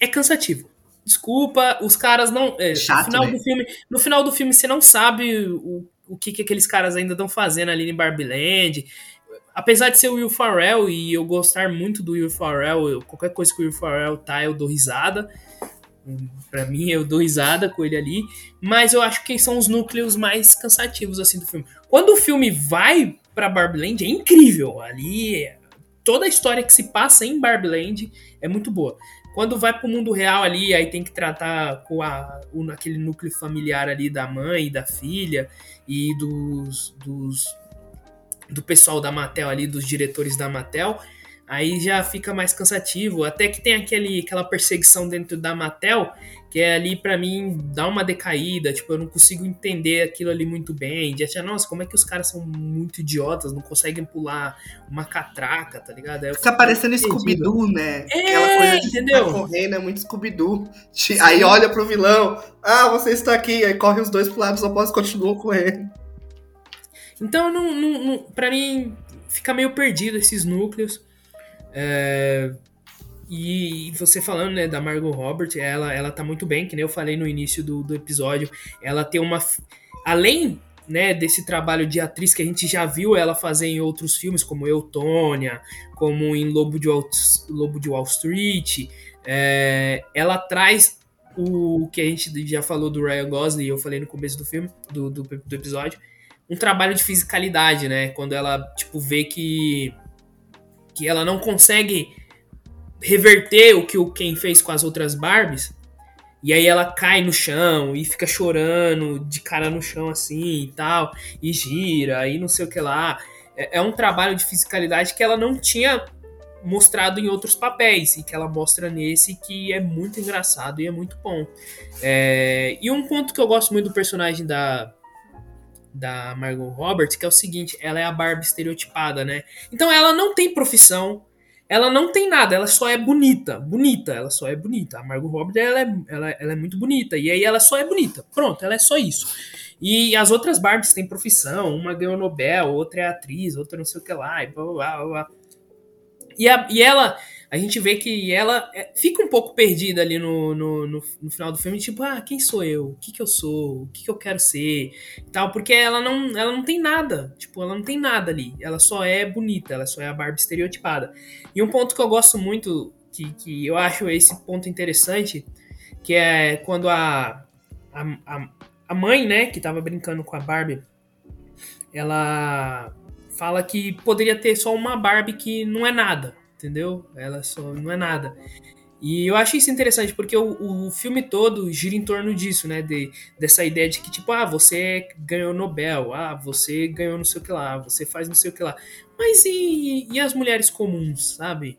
é cansativo. Desculpa, os caras não. É, Chato, no final né? do filme, no final do filme você não sabe o, o que, que aqueles caras ainda estão fazendo ali em Barbie Land. Apesar de ser o Will Ferrell e eu gostar muito do Will Ferrell, eu, qualquer coisa que o Will Ferrell tá, eu dou risada. Para mim, eu dou risada com ele ali, mas eu acho que são os núcleos mais cansativos assim do filme. Quando o filme vai para Barbieland é incrível. Ali toda a história que se passa em Barbieland é muito boa. Quando vai pro mundo real ali, aí tem que tratar com a, o, aquele núcleo familiar ali da mãe da filha e dos, dos do pessoal da Mattel ali, dos diretores da Mattel aí já fica mais cansativo. Até que tem aquele, aquela perseguição dentro da Mattel, que é ali para mim dá uma decaída, tipo, eu não consigo entender aquilo ali muito bem. De achar, nossa, como é que os caras são muito idiotas, não conseguem pular uma catraca, tá ligado? Aí Fica parecendo Scooby-Doo, né? É, Aquela coisa de entendeu? correndo é muito Scooby-Doo. Aí olha pro vilão, ah, você está aqui, aí corre os dois pro lado, só posso continuar correndo. Então, não, não, não, pra mim, fica meio perdido esses núcleos. É, e você falando né, da Margot Robert, ela, ela tá muito bem, que nem eu falei no início do, do episódio. Ela tem uma. Além né, desse trabalho de atriz que a gente já viu ela fazer em outros filmes, como Eutônia, como em Lobo de Wall, Lobo de Wall Street, é, ela traz o que a gente já falou do Ryan Gosling, eu falei no começo do filme, do, do, do episódio, um trabalho de fisicalidade, né? Quando ela, tipo, vê que que ela não consegue reverter o que o Ken fez com as outras Barbies. E aí ela cai no chão e fica chorando de cara no chão assim e tal, e gira e não sei o que lá. É, é um trabalho de fisicalidade que ela não tinha mostrado em outros papéis e que ela mostra nesse que é muito engraçado e é muito bom. É, e um ponto que eu gosto muito do personagem da, da Margot Roberts, que é o seguinte, ela é a Barbie estereotipada, né? Então ela não tem profissão, ela não tem nada, ela só é bonita, bonita, ela só é bonita. A Margot Robbie, ela é, ela, ela é muito bonita, e aí ela só é bonita, pronto, ela é só isso. E as outras Barbies têm profissão, uma ganhou Nobel, outra é atriz, outra não sei o que lá, e blá, blá, blá, blá. E, a, e ela, a gente vê que ela é, fica um pouco perdida ali no, no, no, no, final do filme, tipo, ah, quem sou eu? O que que eu sou? O que que eu quero ser? tal, porque ela não, ela não tem nada, tipo, ela não tem nada ali, ela só é bonita, ela só é a Barbie estereotipada. E um ponto que eu gosto muito, que, que eu acho esse ponto interessante, que é quando a, a, a mãe, né, que tava brincando com a Barbie, ela fala que poderia ter só uma Barbie que não é nada, entendeu? Ela só não é nada. E eu acho isso interessante, porque o, o filme todo gira em torno disso, né? De, dessa ideia de que, tipo, ah, você ganhou Nobel, ah, você ganhou não sei o que lá, você faz não sei o que lá. Mas e, e as mulheres comuns, sabe?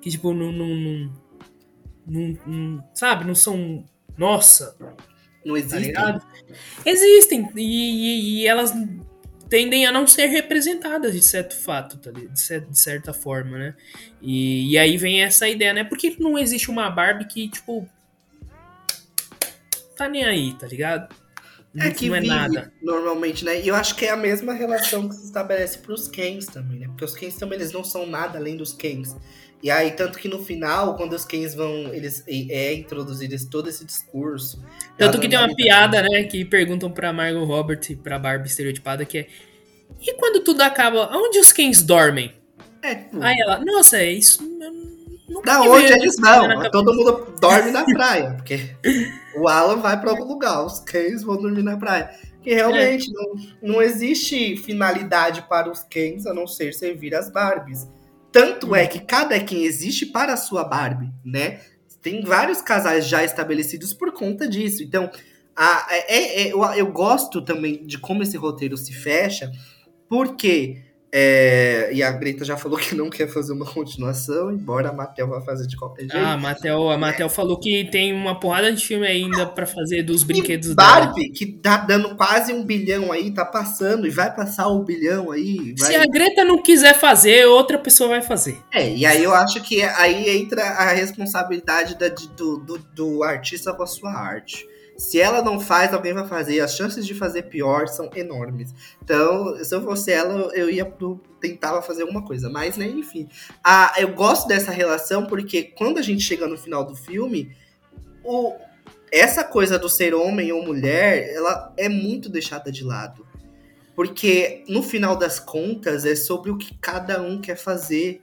Que, tipo, não, não, não, não, não sabe? Não são. Nossa! Não existem. Tá existem. E, e, e elas tendem a não ser representadas de certo fato, tá de, de, certa forma, né? E, e, aí vem essa ideia, né? Por que não existe uma Barbie que, tipo. Tá nem aí, tá ligado? É que não é nada. Normalmente, né? E eu acho que é a mesma relação que se estabelece pros Kens também, né? Porque os Kens também eles não são nada além dos Kens. E aí, tanto que no final, quando os Kens vão. Eles é introduzido todo esse discurso. Tanto que tem uma piada, né? Que perguntam pra Margot Robert, pra Barbie estereotipada, que é. E quando tudo acaba, onde os Kens dormem? É, tipo... Aí ela, nossa, é isso. Da onde eles vão? Todo mundo dorme na praia. Porque o Alan vai pra algum lugar, os Kens vão dormir na praia. Que realmente é. não, não existe finalidade para os Kens a não ser servir as Barbies. Tanto é que cada Ken existe para a sua Barbie, né? Tem vários casais já estabelecidos por conta disso. Então, a, é, é eu, eu gosto também de como esse roteiro se fecha, porque é, e a Greta já falou que não quer fazer uma continuação, embora a Mattel vá fazer de qualquer jeito. Ah, a Mattel, a Mattel é. falou que tem uma porrada de filme ainda para fazer dos brinquedos e Barbie, dela. que tá dando quase um bilhão aí, tá passando e vai passar um bilhão aí. Vai... Se a Greta não quiser fazer, outra pessoa vai fazer. É, e aí eu acho que aí entra a responsabilidade da, do, do, do artista com a sua arte. Se ela não faz, alguém vai fazer. As chances de fazer pior são enormes. Então, se eu fosse ela, eu ia pro, tentava fazer alguma coisa. Mas, né, enfim. Ah, eu gosto dessa relação porque quando a gente chega no final do filme, o, essa coisa do ser homem ou mulher, ela é muito deixada de lado. Porque, no final das contas, é sobre o que cada um quer fazer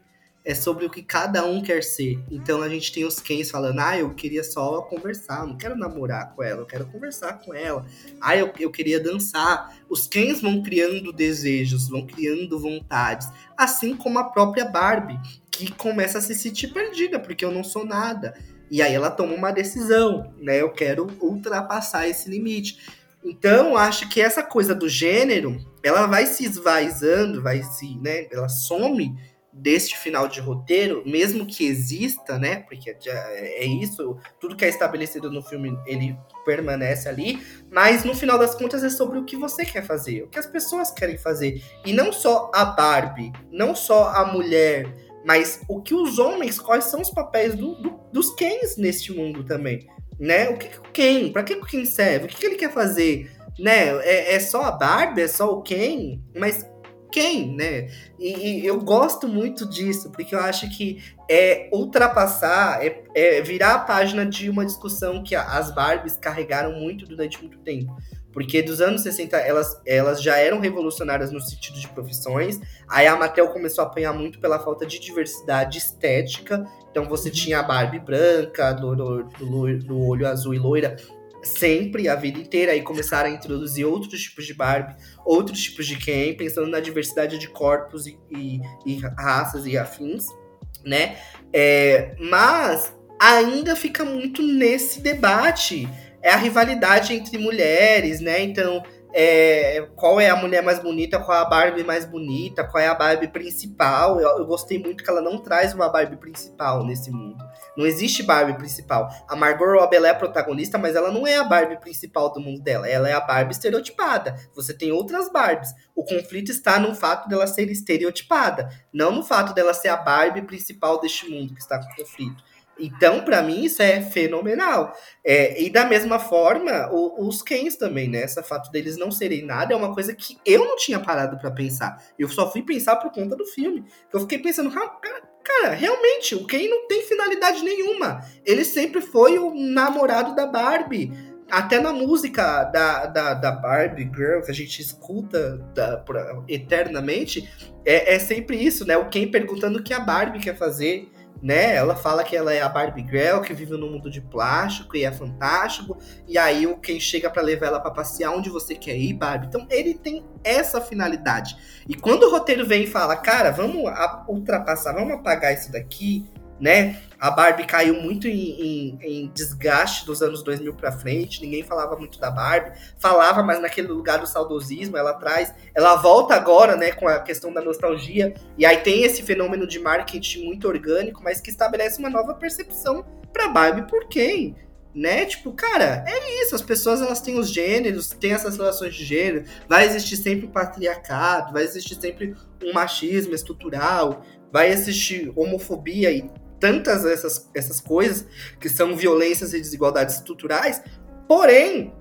é sobre o que cada um quer ser. Então a gente tem os Kens falando, ah, eu queria só conversar, não quero namorar com ela, eu quero conversar com ela. Ah, eu, eu queria dançar. Os Kens vão criando desejos, vão criando vontades. Assim como a própria Barbie, que começa a se sentir perdida, porque eu não sou nada. E aí ela toma uma decisão, né? Eu quero ultrapassar esse limite. Então, acho que essa coisa do gênero, ela vai se esvaizando, vai se, né? Ela some deste final de roteiro, mesmo que exista, né? Porque é isso, tudo que é estabelecido no filme, ele permanece ali, mas no final das contas é sobre o que você quer fazer, o que as pessoas querem fazer. E não só a Barbie, não só a mulher, mas o que os homens, quais são os papéis do, do, dos Kens neste mundo também, né? O que, o Ken, pra que o Ken serve? O que, que ele quer fazer? Né? É, é só a Barbie, é só o Ken, mas quem, né? E, e, eu gosto muito disso, porque eu acho que é ultrapassar, é, é virar a página de uma discussão que as Barbies carregaram muito durante muito tempo. Porque dos anos 60 elas, elas já eram revolucionárias no sentido de profissões. Aí a Mattel começou a apanhar muito pela falta de diversidade estética. Então você tinha a Barbie branca, do, do, do, do olho azul e loira, sempre, a vida inteira, aí começaram a introduzir outros tipos de Barbie, outros tipos de Ken, pensando na diversidade de corpos e, e, e raças e afins, né? É, mas ainda fica muito nesse debate. É a rivalidade entre mulheres, né? Então, é, qual é a mulher mais bonita, qual é a Barbie mais bonita, qual é a Barbie principal. Eu, eu, gostei muito que ela não traz uma Barbie principal nesse mundo. Não existe Barbie principal. A Margot Robbie é a protagonista, mas ela não é a Barbie principal do mundo dela. Ela é a Barbie estereotipada. Você tem outras Barbies. O conflito está no fato dela ser estereotipada, não no fato dela ser a Barbie principal deste mundo que está com conflito. Então, para mim, isso é fenomenal. É, e da mesma forma, o, os Kens também, né? Esse fato deles não serem nada é uma coisa que eu não tinha parado para pensar. Eu só fui pensar por conta do filme. Eu fiquei pensando, cara, cara, realmente, o Ken não tem finalidade nenhuma. Ele sempre foi o namorado da Barbie. Até na música da, da, da Barbie Girl, que a gente escuta da, pra, eternamente, é, é sempre isso, né? O Ken perguntando o que a Barbie quer fazer né? Ela fala que ela é a Barbie Girl, que vive no mundo de plástico e é fantástico. E aí o quem chega para levar ela para passear onde você quer ir, Barbie. Então ele tem essa finalidade. E quando o roteiro vem e fala, cara, vamos ultrapassar, vamos apagar isso daqui, né? A Barbie caiu muito em, em, em, desgaste dos anos 2000 para frente, ninguém falava muito da Barbie, falava, mas naquele lugar do saudosismo, ela traz, ela volta agora, né, com a questão da nostalgia, e aí tem esse fenômeno de marketing muito orgânico, mas que estabelece uma nova percepção para Barbie. Por quem? Né? Tipo, cara, é isso, as pessoas elas têm os gêneros, têm essas relações de gênero, vai existir sempre um patriarcado, vai existir sempre um machismo estrutural, vai existir homofobia e tantas essas, essas coisas que são violências e desigualdades estruturais. Porém,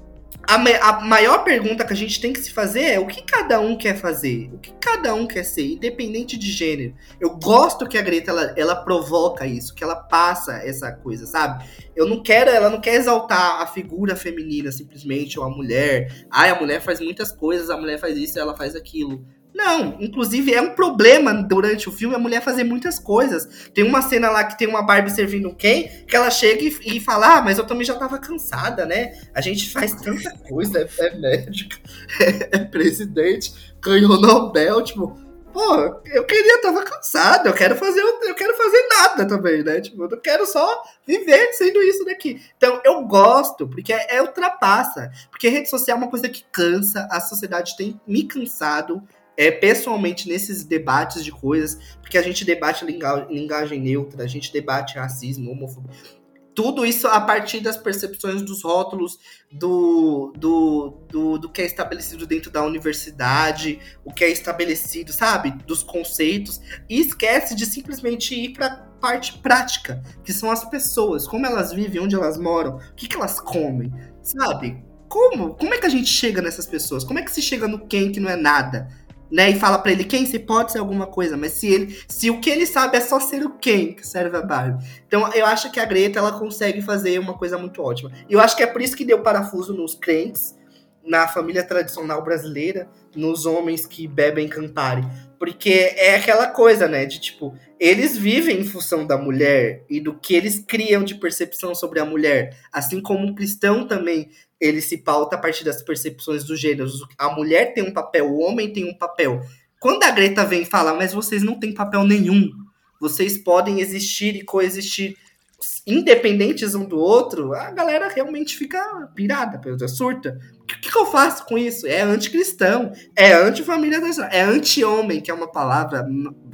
a, a, maior pergunta que a gente tem que se fazer é o que cada um quer fazer, o que cada um quer ser, independente de gênero. Eu gosto que a Greta ela, ela provoca isso, que ela passa essa coisa, sabe? Eu não quero, ela não quer exaltar a figura feminina simplesmente ou a mulher. Ai, a mulher faz muitas coisas, a mulher faz isso, ela faz aquilo. Não, inclusive é um problema durante o filme a mulher fazer muitas coisas. Tem uma cena lá que tem uma Barbie servindo quem, que ela chega e, e fala: Ah, mas eu também já tava cansada, né? A gente faz tanta coisa, é, é médica, é, é presidente, ganhou Nobel, tipo, pô, eu queria, tava cansada, eu quero fazer, eu quero fazer nada também, né? Tipo, eu quero só viver sendo isso daqui. Então, eu gosto, porque é, é ultrapassa. Porque rede social é uma coisa que cansa, a sociedade tem me cansado é, pessoalmente nesses debates de coisas, porque a gente debate linguagem neutra, a gente debate racismo, homofobia. Tudo isso a partir das percepções dos rótulos do, do, do, do que é estabelecido dentro da universidade, o que é estabelecido, sabe? Dos conceitos. E esquece de simplesmente ir para parte prática, que são as pessoas, como elas vivem, onde elas moram, o que, que elas comem, sabe? Como? Como é que a gente chega nessas pessoas? Como é que se chega no quem que não é nada? Né? E fala para ele quem se pode ser alguma coisa, mas se ele, se o que ele sabe é só ser o quem que serve a Barbie. Então eu acho que a Greta ela consegue fazer uma coisa muito ótima. E eu acho que é por isso que deu parafuso nos crentes, na família tradicional brasileira, nos homens que bebem Campari, porque é aquela coisa, né, de tipo, eles vivem em função da mulher e do que eles criam de percepção sobre a mulher, assim como o cristão também ele se pauta a partir das percepções dos gêneros. A mulher tem um papel, o homem tem um papel. Quando a Greta vem falar, mas vocês não têm papel nenhum, vocês podem existir e coexistir independentes um do outro, a galera realmente fica pirada, surta. O que, que, eu faço com isso? É anticristão, é antifamília é anti-homem, que é uma palavra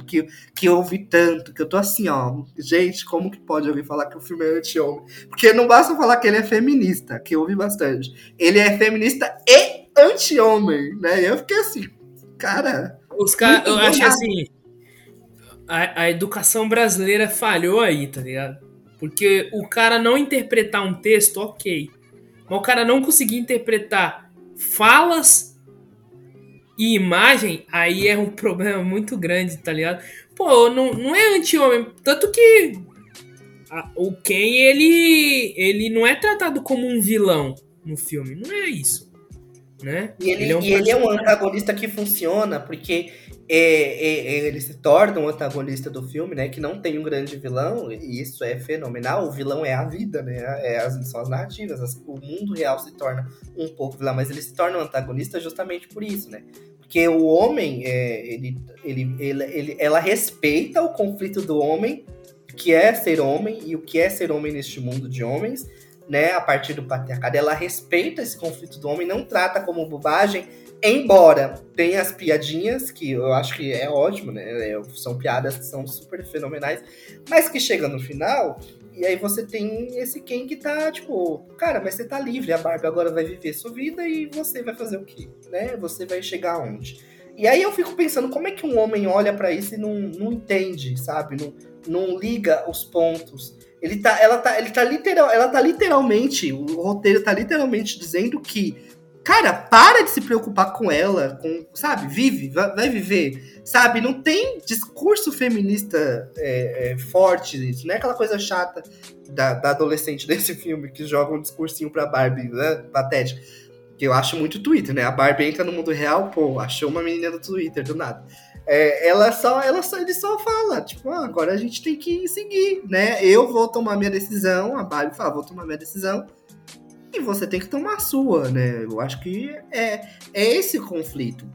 que, que eu ouvi tanto, que eu tô assim, ó, gente, como que pode alguém falar que o filme é anti-homem? Porque não basta falar que ele é feminista, que eu ouvi bastante. Ele é feminista e anti-homem, né? E eu fiquei assim, cara. Os caras, eu acho assim, a, a educação brasileira falhou aí, tá ligado? Porque o cara não interpretar um texto, ok. Mas o cara não conseguir interpretar falas e imagem, aí é um problema muito grande, tá ligado? Pô, não, não é anti-homem. Tanto que a, o Ken, ele, ele não é tratado como um vilão no filme. Não é isso. Né? E ele, ele é um, e ele é um antagonista que funciona, porque é, é, é, ele se torna um antagonista do filme, né? Que não tem um grande vilão, e isso é fenomenal. O vilão é a vida, né? É as, são as narrativas. As, o mundo real se torna um pouco vilão, mas ele se torna um antagonista justamente por isso, né? Porque o homem, é, ele, ele, ele, ele, ela respeita o conflito do homem, que é ser homem, e o que é ser homem neste mundo de homens, né? A partir do patriarcado. Ela respeita esse conflito do homem, não trata como bobagem Embora tenha as piadinhas, que eu acho que é ótimo, né? É, são piadas que são super fenomenais, mas que chega no final, e aí você tem esse Ken que tá, tipo, cara, mas você tá livre, a Barbie agora vai viver sua vida e você vai fazer o quê? Né? Você vai chegar aonde? E aí eu fico pensando, como é que um homem olha para isso e não, não entende, sabe? Não, não liga os pontos. Ele tá, ela tá, ele tá literal, ela tá literalmente, o roteiro tá literalmente dizendo que, cara, para de se preocupar com ela, com, sabe, vive, vai, vai viver, sabe? Não tem discurso feminista é, é, forte, isso não é aquela coisa chata da, da adolescente desse filme que joga um discursinho pra Barbie, né, patética. Que eu acho muito Twitter, né? A Barbie entra no mundo real, pô, achou uma menina do Twitter, do nada. É, ela só, ela só, ele só fala, tipo, ah, agora a gente tem que seguir, né? Eu vou tomar minha decisão, a Barbie fala, vou tomar minha decisão, e você tem que tomar a sua, né? Eu acho que é, é esse conflito.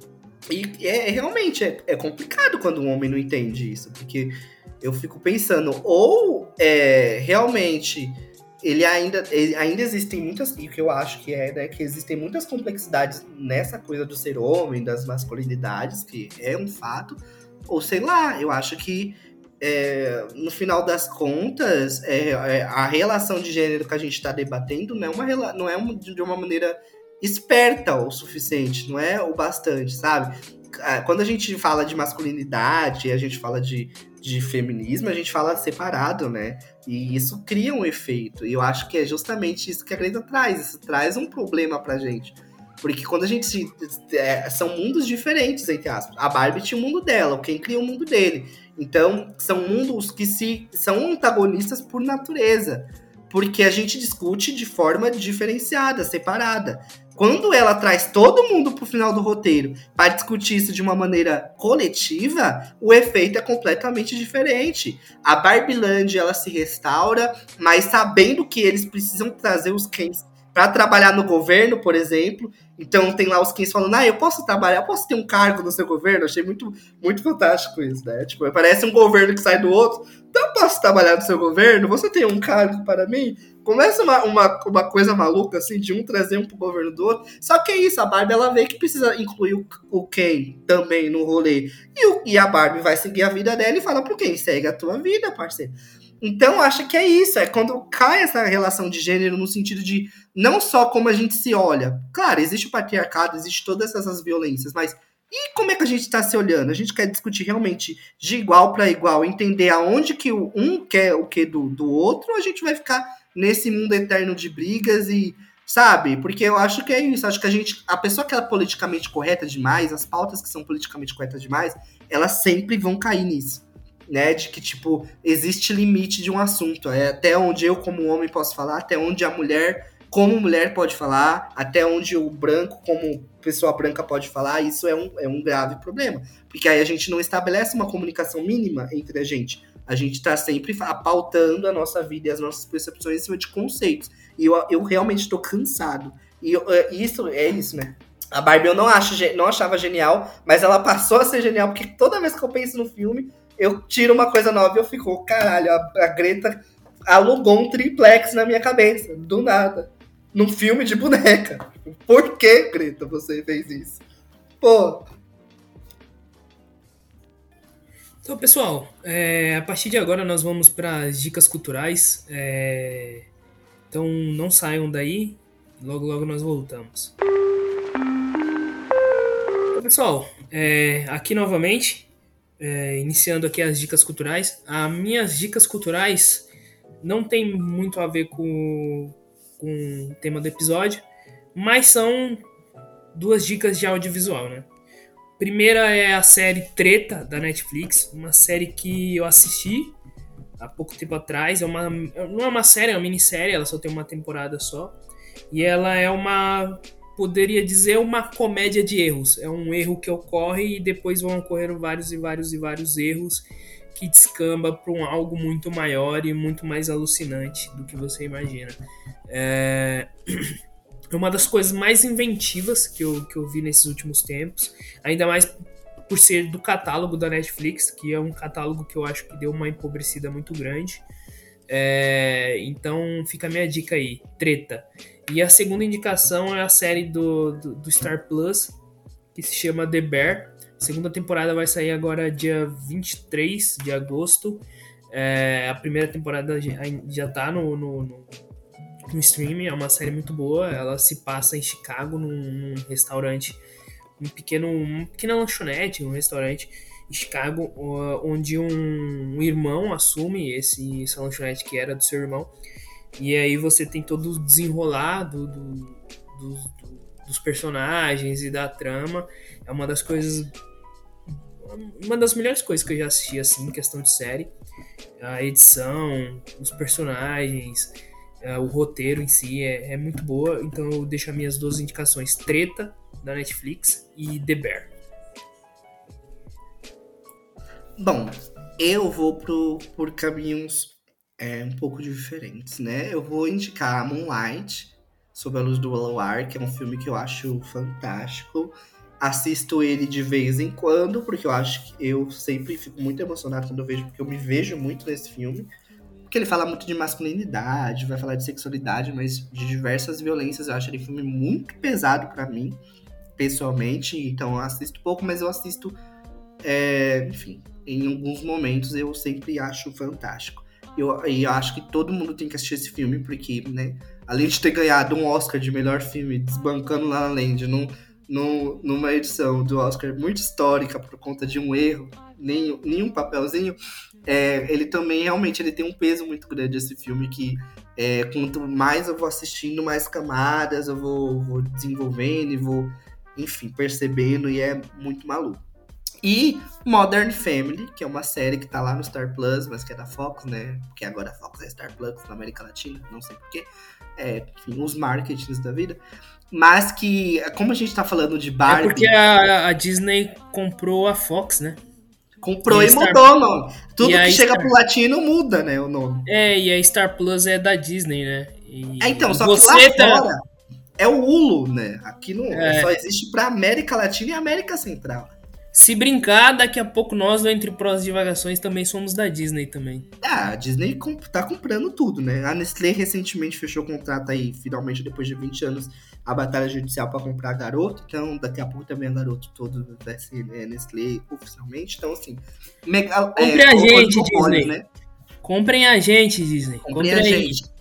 E é, realmente é, é complicado quando um homem não entende isso, porque eu fico pensando, ou é, realmente ele ainda, ele, ainda existem muitas, e o que eu acho que é, né, que existem muitas complexidades nessa coisa do ser homem, das masculinidades, que é um fato, ou sei lá, eu acho que é, no final das contas, é, é, a relação de gênero que a gente está debatendo não é, uma, não é de uma maneira esperta o suficiente, não é o bastante, sabe? Quando a gente fala de masculinidade, a gente fala de de feminismo, a gente fala separado, né? E isso cria um efeito. E eu acho que é justamente isso que a Greta traz. Isso traz um problema pra gente. Porque quando a gente. É, são mundos diferentes, entre aspas. A Barbie tinha o mundo dela, o Ken cria o mundo dele. Então, são mundos que se são antagonistas por natureza. Porque a gente discute de forma diferenciada, separada. Quando ela traz todo mundo pro final do roteiro para discutir isso de uma maneira coletiva, o efeito é completamente diferente. A Barbiland ela se restaura, mas sabendo que eles precisam trazer os Kens para trabalhar no governo, por exemplo. Então tem lá os Kens falando: "Ah, eu posso trabalhar, eu posso ter um cargo no seu governo". achei muito muito fantástico isso, né? Tipo, parece um governo que sai do outro. Então eu posso trabalhar no seu governo? Você tem um cargo para mim? Começa uma, uma, uma coisa maluca, assim, de um trazer um pro governo do outro. Só que é isso, a Barbie, ela vê que precisa incluir o, o Ken também no rolê. E, o, e a Barbie vai seguir a vida dela e fala pro Ken, segue a tua vida, parceiro. Então, acho que é isso. É quando cai essa relação de gênero no sentido de não só como a gente se olha. Claro, existe o patriarcado, existe todas essas violências, mas e como é que a gente está se olhando? A gente quer discutir realmente de igual para igual, entender aonde que um quer o que do, do outro, ou a gente vai ficar nesse mundo eterno de brigas e sabe? Porque eu acho que é isso. Acho que a gente, a pessoa que é politicamente correta demais, as pautas que são politicamente corretas demais, elas sempre vão cair nisso. Né, de que, tipo, existe limite de um assunto. É até onde eu, como homem, posso falar, até onde a mulher, como mulher, pode falar, até onde o branco, como pessoa branca, pode falar. Isso é um, é um grave problema. Porque aí a gente não estabelece uma comunicação mínima entre a gente. A gente está sempre pautando a nossa vida e as nossas percepções em cima de conceitos. E eu, eu realmente estou cansado. E eu, é, isso é isso, né? A Barbie eu não, acho, não achava genial, mas ela passou a ser genial, porque toda vez que eu penso no filme, eu tiro uma coisa nova e eu fico, caralho, a, a Greta alugou um triplex na minha cabeça, do nada. Num filme de boneca. Por que, Greta, você fez isso? Pô, Então, pessoal, é, a partir de agora nós vamos para as dicas culturais. É, então, não saiam daí, logo logo nós voltamos. Então, pessoal, é, aqui novamente, é, iniciando aqui as dicas culturais. As minhas dicas culturais não tem muito a ver com, com o tema do episódio, mas são duas dicas de audiovisual, né? Primeira é a série Treta da Netflix, uma série que eu assisti há pouco tempo atrás. É uma, não é uma série, é uma minissérie, ela só tem uma temporada só. E ela é uma, poderia dizer, uma comédia de erros. É um erro que ocorre e depois vão ocorrer vários e vários e vários erros que descamba para um algo muito maior e muito mais alucinante do que você imagina. É... é uma das coisas mais inventivas que eu, que eu vi nesses últimos tempos, ainda mais por ser do catálogo da Netflix, que é um catálogo que eu acho que deu uma empobrecida muito grande. É, então fica a minha dica aí, treta. E a segunda indicação é a série do, do, do Star Plus, que se chama The Bear. A segunda temporada vai sair agora dia 23 de agosto. É, a primeira temporada já, tá no, no, no no streaming, é uma série muito boa. Ela se passa em Chicago, num, num restaurante, um pequeno, pequena lanchonete, um restaurante. Chicago, onde um, irmão assume esse, essa lanchonete que era do seu irmão. E aí você tem todo o desenrolar do, do, do, dos personagens e da trama. É uma das coisas. Uma das melhores coisas que eu já assisti, assim, em questão de série. A edição, os personagens, é, o roteiro em si é, é muito boa. Então eu deixo as minhas duas indicações: Treta, da Netflix, e The Bear. Bom, eu vou pro, por caminhos é, um pouco diferentes, né? Eu vou indicar Moonlight, Sob a Luz do Luar, que é um filme que eu acho fantástico. Assisto ele de vez em quando, porque eu acho que eu sempre fico muito emocionado quando eu vejo, porque eu me vejo muito nesse filme. Porque ele fala muito de masculinidade, vai falar de sexualidade, mas de diversas violências. Eu acho ele um filme muito pesado para mim, pessoalmente. Então eu assisto pouco, mas eu assisto, é, enfim, em alguns momentos eu sempre acho fantástico. Eu, eu acho que todo mundo tem que assistir esse filme, porque, né, além de ter ganhado um Oscar de melhor filme, desbancando La La Land num, num, numa edição do Oscar muito histórica por conta de um erro, nem, nenhum papelzinho, é, ele também realmente ele tem um peso muito grande esse filme que é, quanto mais eu vou assistindo, mais camadas eu vou, vou desenvolvendo e vou, enfim, percebendo e é muito maluco. E Modern Family, que é uma série que tá lá no Star Plus, mas que é da Fox, né? Porque agora a Fox é Star Plus na América Latina, não sei porquê. É, enfim, os marketings da vida. Mas que, como a gente tá falando de Barbie... É porque a, a Disney comprou a Fox, né? Comprou e, e mudou o nome. Tudo que chega Star... pro latino muda, né, o nome. É, e a Star Plus é da Disney, né? E... É, então, só que lá tá... fora é o Hulu, né? Aqui não, é. só existe pra América Latina e América Central. Se brincar, daqui a pouco nós, Entre Prós e Divagações, também somos da Disney também. Ah, a Disney tá comprando tudo, né? A Nestlé recentemente fechou o contrato aí, finalmente, depois de 20 anos, a batalha judicial para comprar a Garoto. Então, daqui a pouco também a Garoto todo vai ser é, Nestlé oficialmente. Então, assim... Mega, Compre é, a gente, Disney. Né? Comprem a gente, Disney. Comprem, Comprem a gente. É,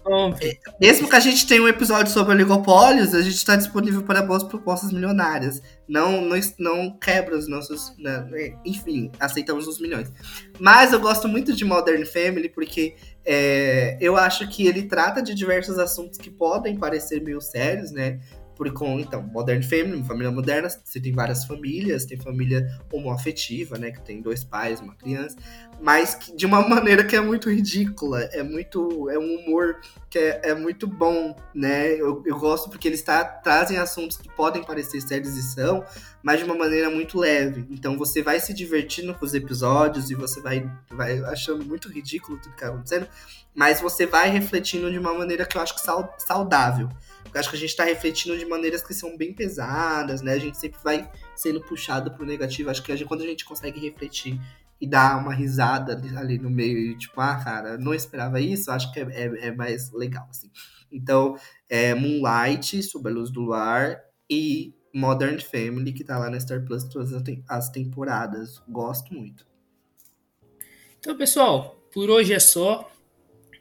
mesmo que a gente tenha um episódio sobre oligopólios, a gente está disponível para boas propostas milionárias. Não, não, não quebra os nossos. Né, né? Enfim, aceitamos os milhões. Mas eu gosto muito de Modern Family porque é, eu acho que ele trata de diversos assuntos que podem parecer meio sérios, né? Por com, então, Modern Family, família moderna, você tem várias famílias, tem família homoafetiva, né? Que tem dois pais, uma criança mas que, de uma maneira que é muito ridícula, é muito, é um humor que é, é muito bom, né? Eu, eu gosto porque eles tá, trazem assuntos que podem parecer sérios e são, mas de uma maneira muito leve. Então você vai se divertindo com os episódios e você vai, vai achando muito ridículo tudo que tá acontecendo, mas você vai refletindo de uma maneira que eu acho que saudável. Acho que a gente tá refletindo de maneiras que são bem pesadas, né? A gente sempre vai sendo puxado pro negativo. Acho que a gente, quando a gente consegue refletir e dar uma risada ali, ali, no meio e tipo, ah, cara, não esperava isso, acho que é, é, é mais legal, assim. Então, é Moonlight, Sob a Luz do Luar e Modern Family, que tá lá na Star Plus todas as temporadas. Gosto muito. Então, pessoal, por hoje é só.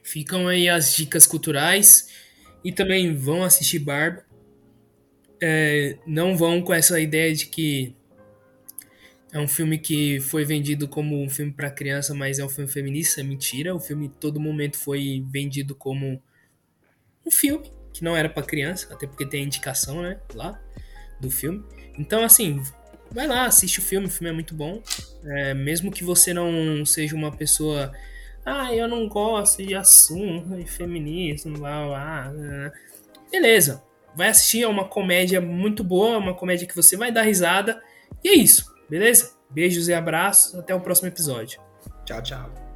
Ficam aí as dicas culturais e também vão assistir Barba. É, não vão com essa ideia de que é um filme que foi vendido como um filme para criança, mas é um filme feminista. Mentira, o filme todo momento foi vendido como um filme que não era para criança, até porque tem a indicação, né, lá do filme. Então, assim, vai lá, assiste o filme, o filme é muito bom. É, mesmo que você não seja uma pessoa, ah, eu não gosto de assunto de feminismo, blá, blá, blá. Beleza, vai assistir, é uma comédia muito boa, uma comédia que você vai dar risada, e é isso. Beleza? Beijos e abraços. Até o próximo episódio. Tchau, tchau.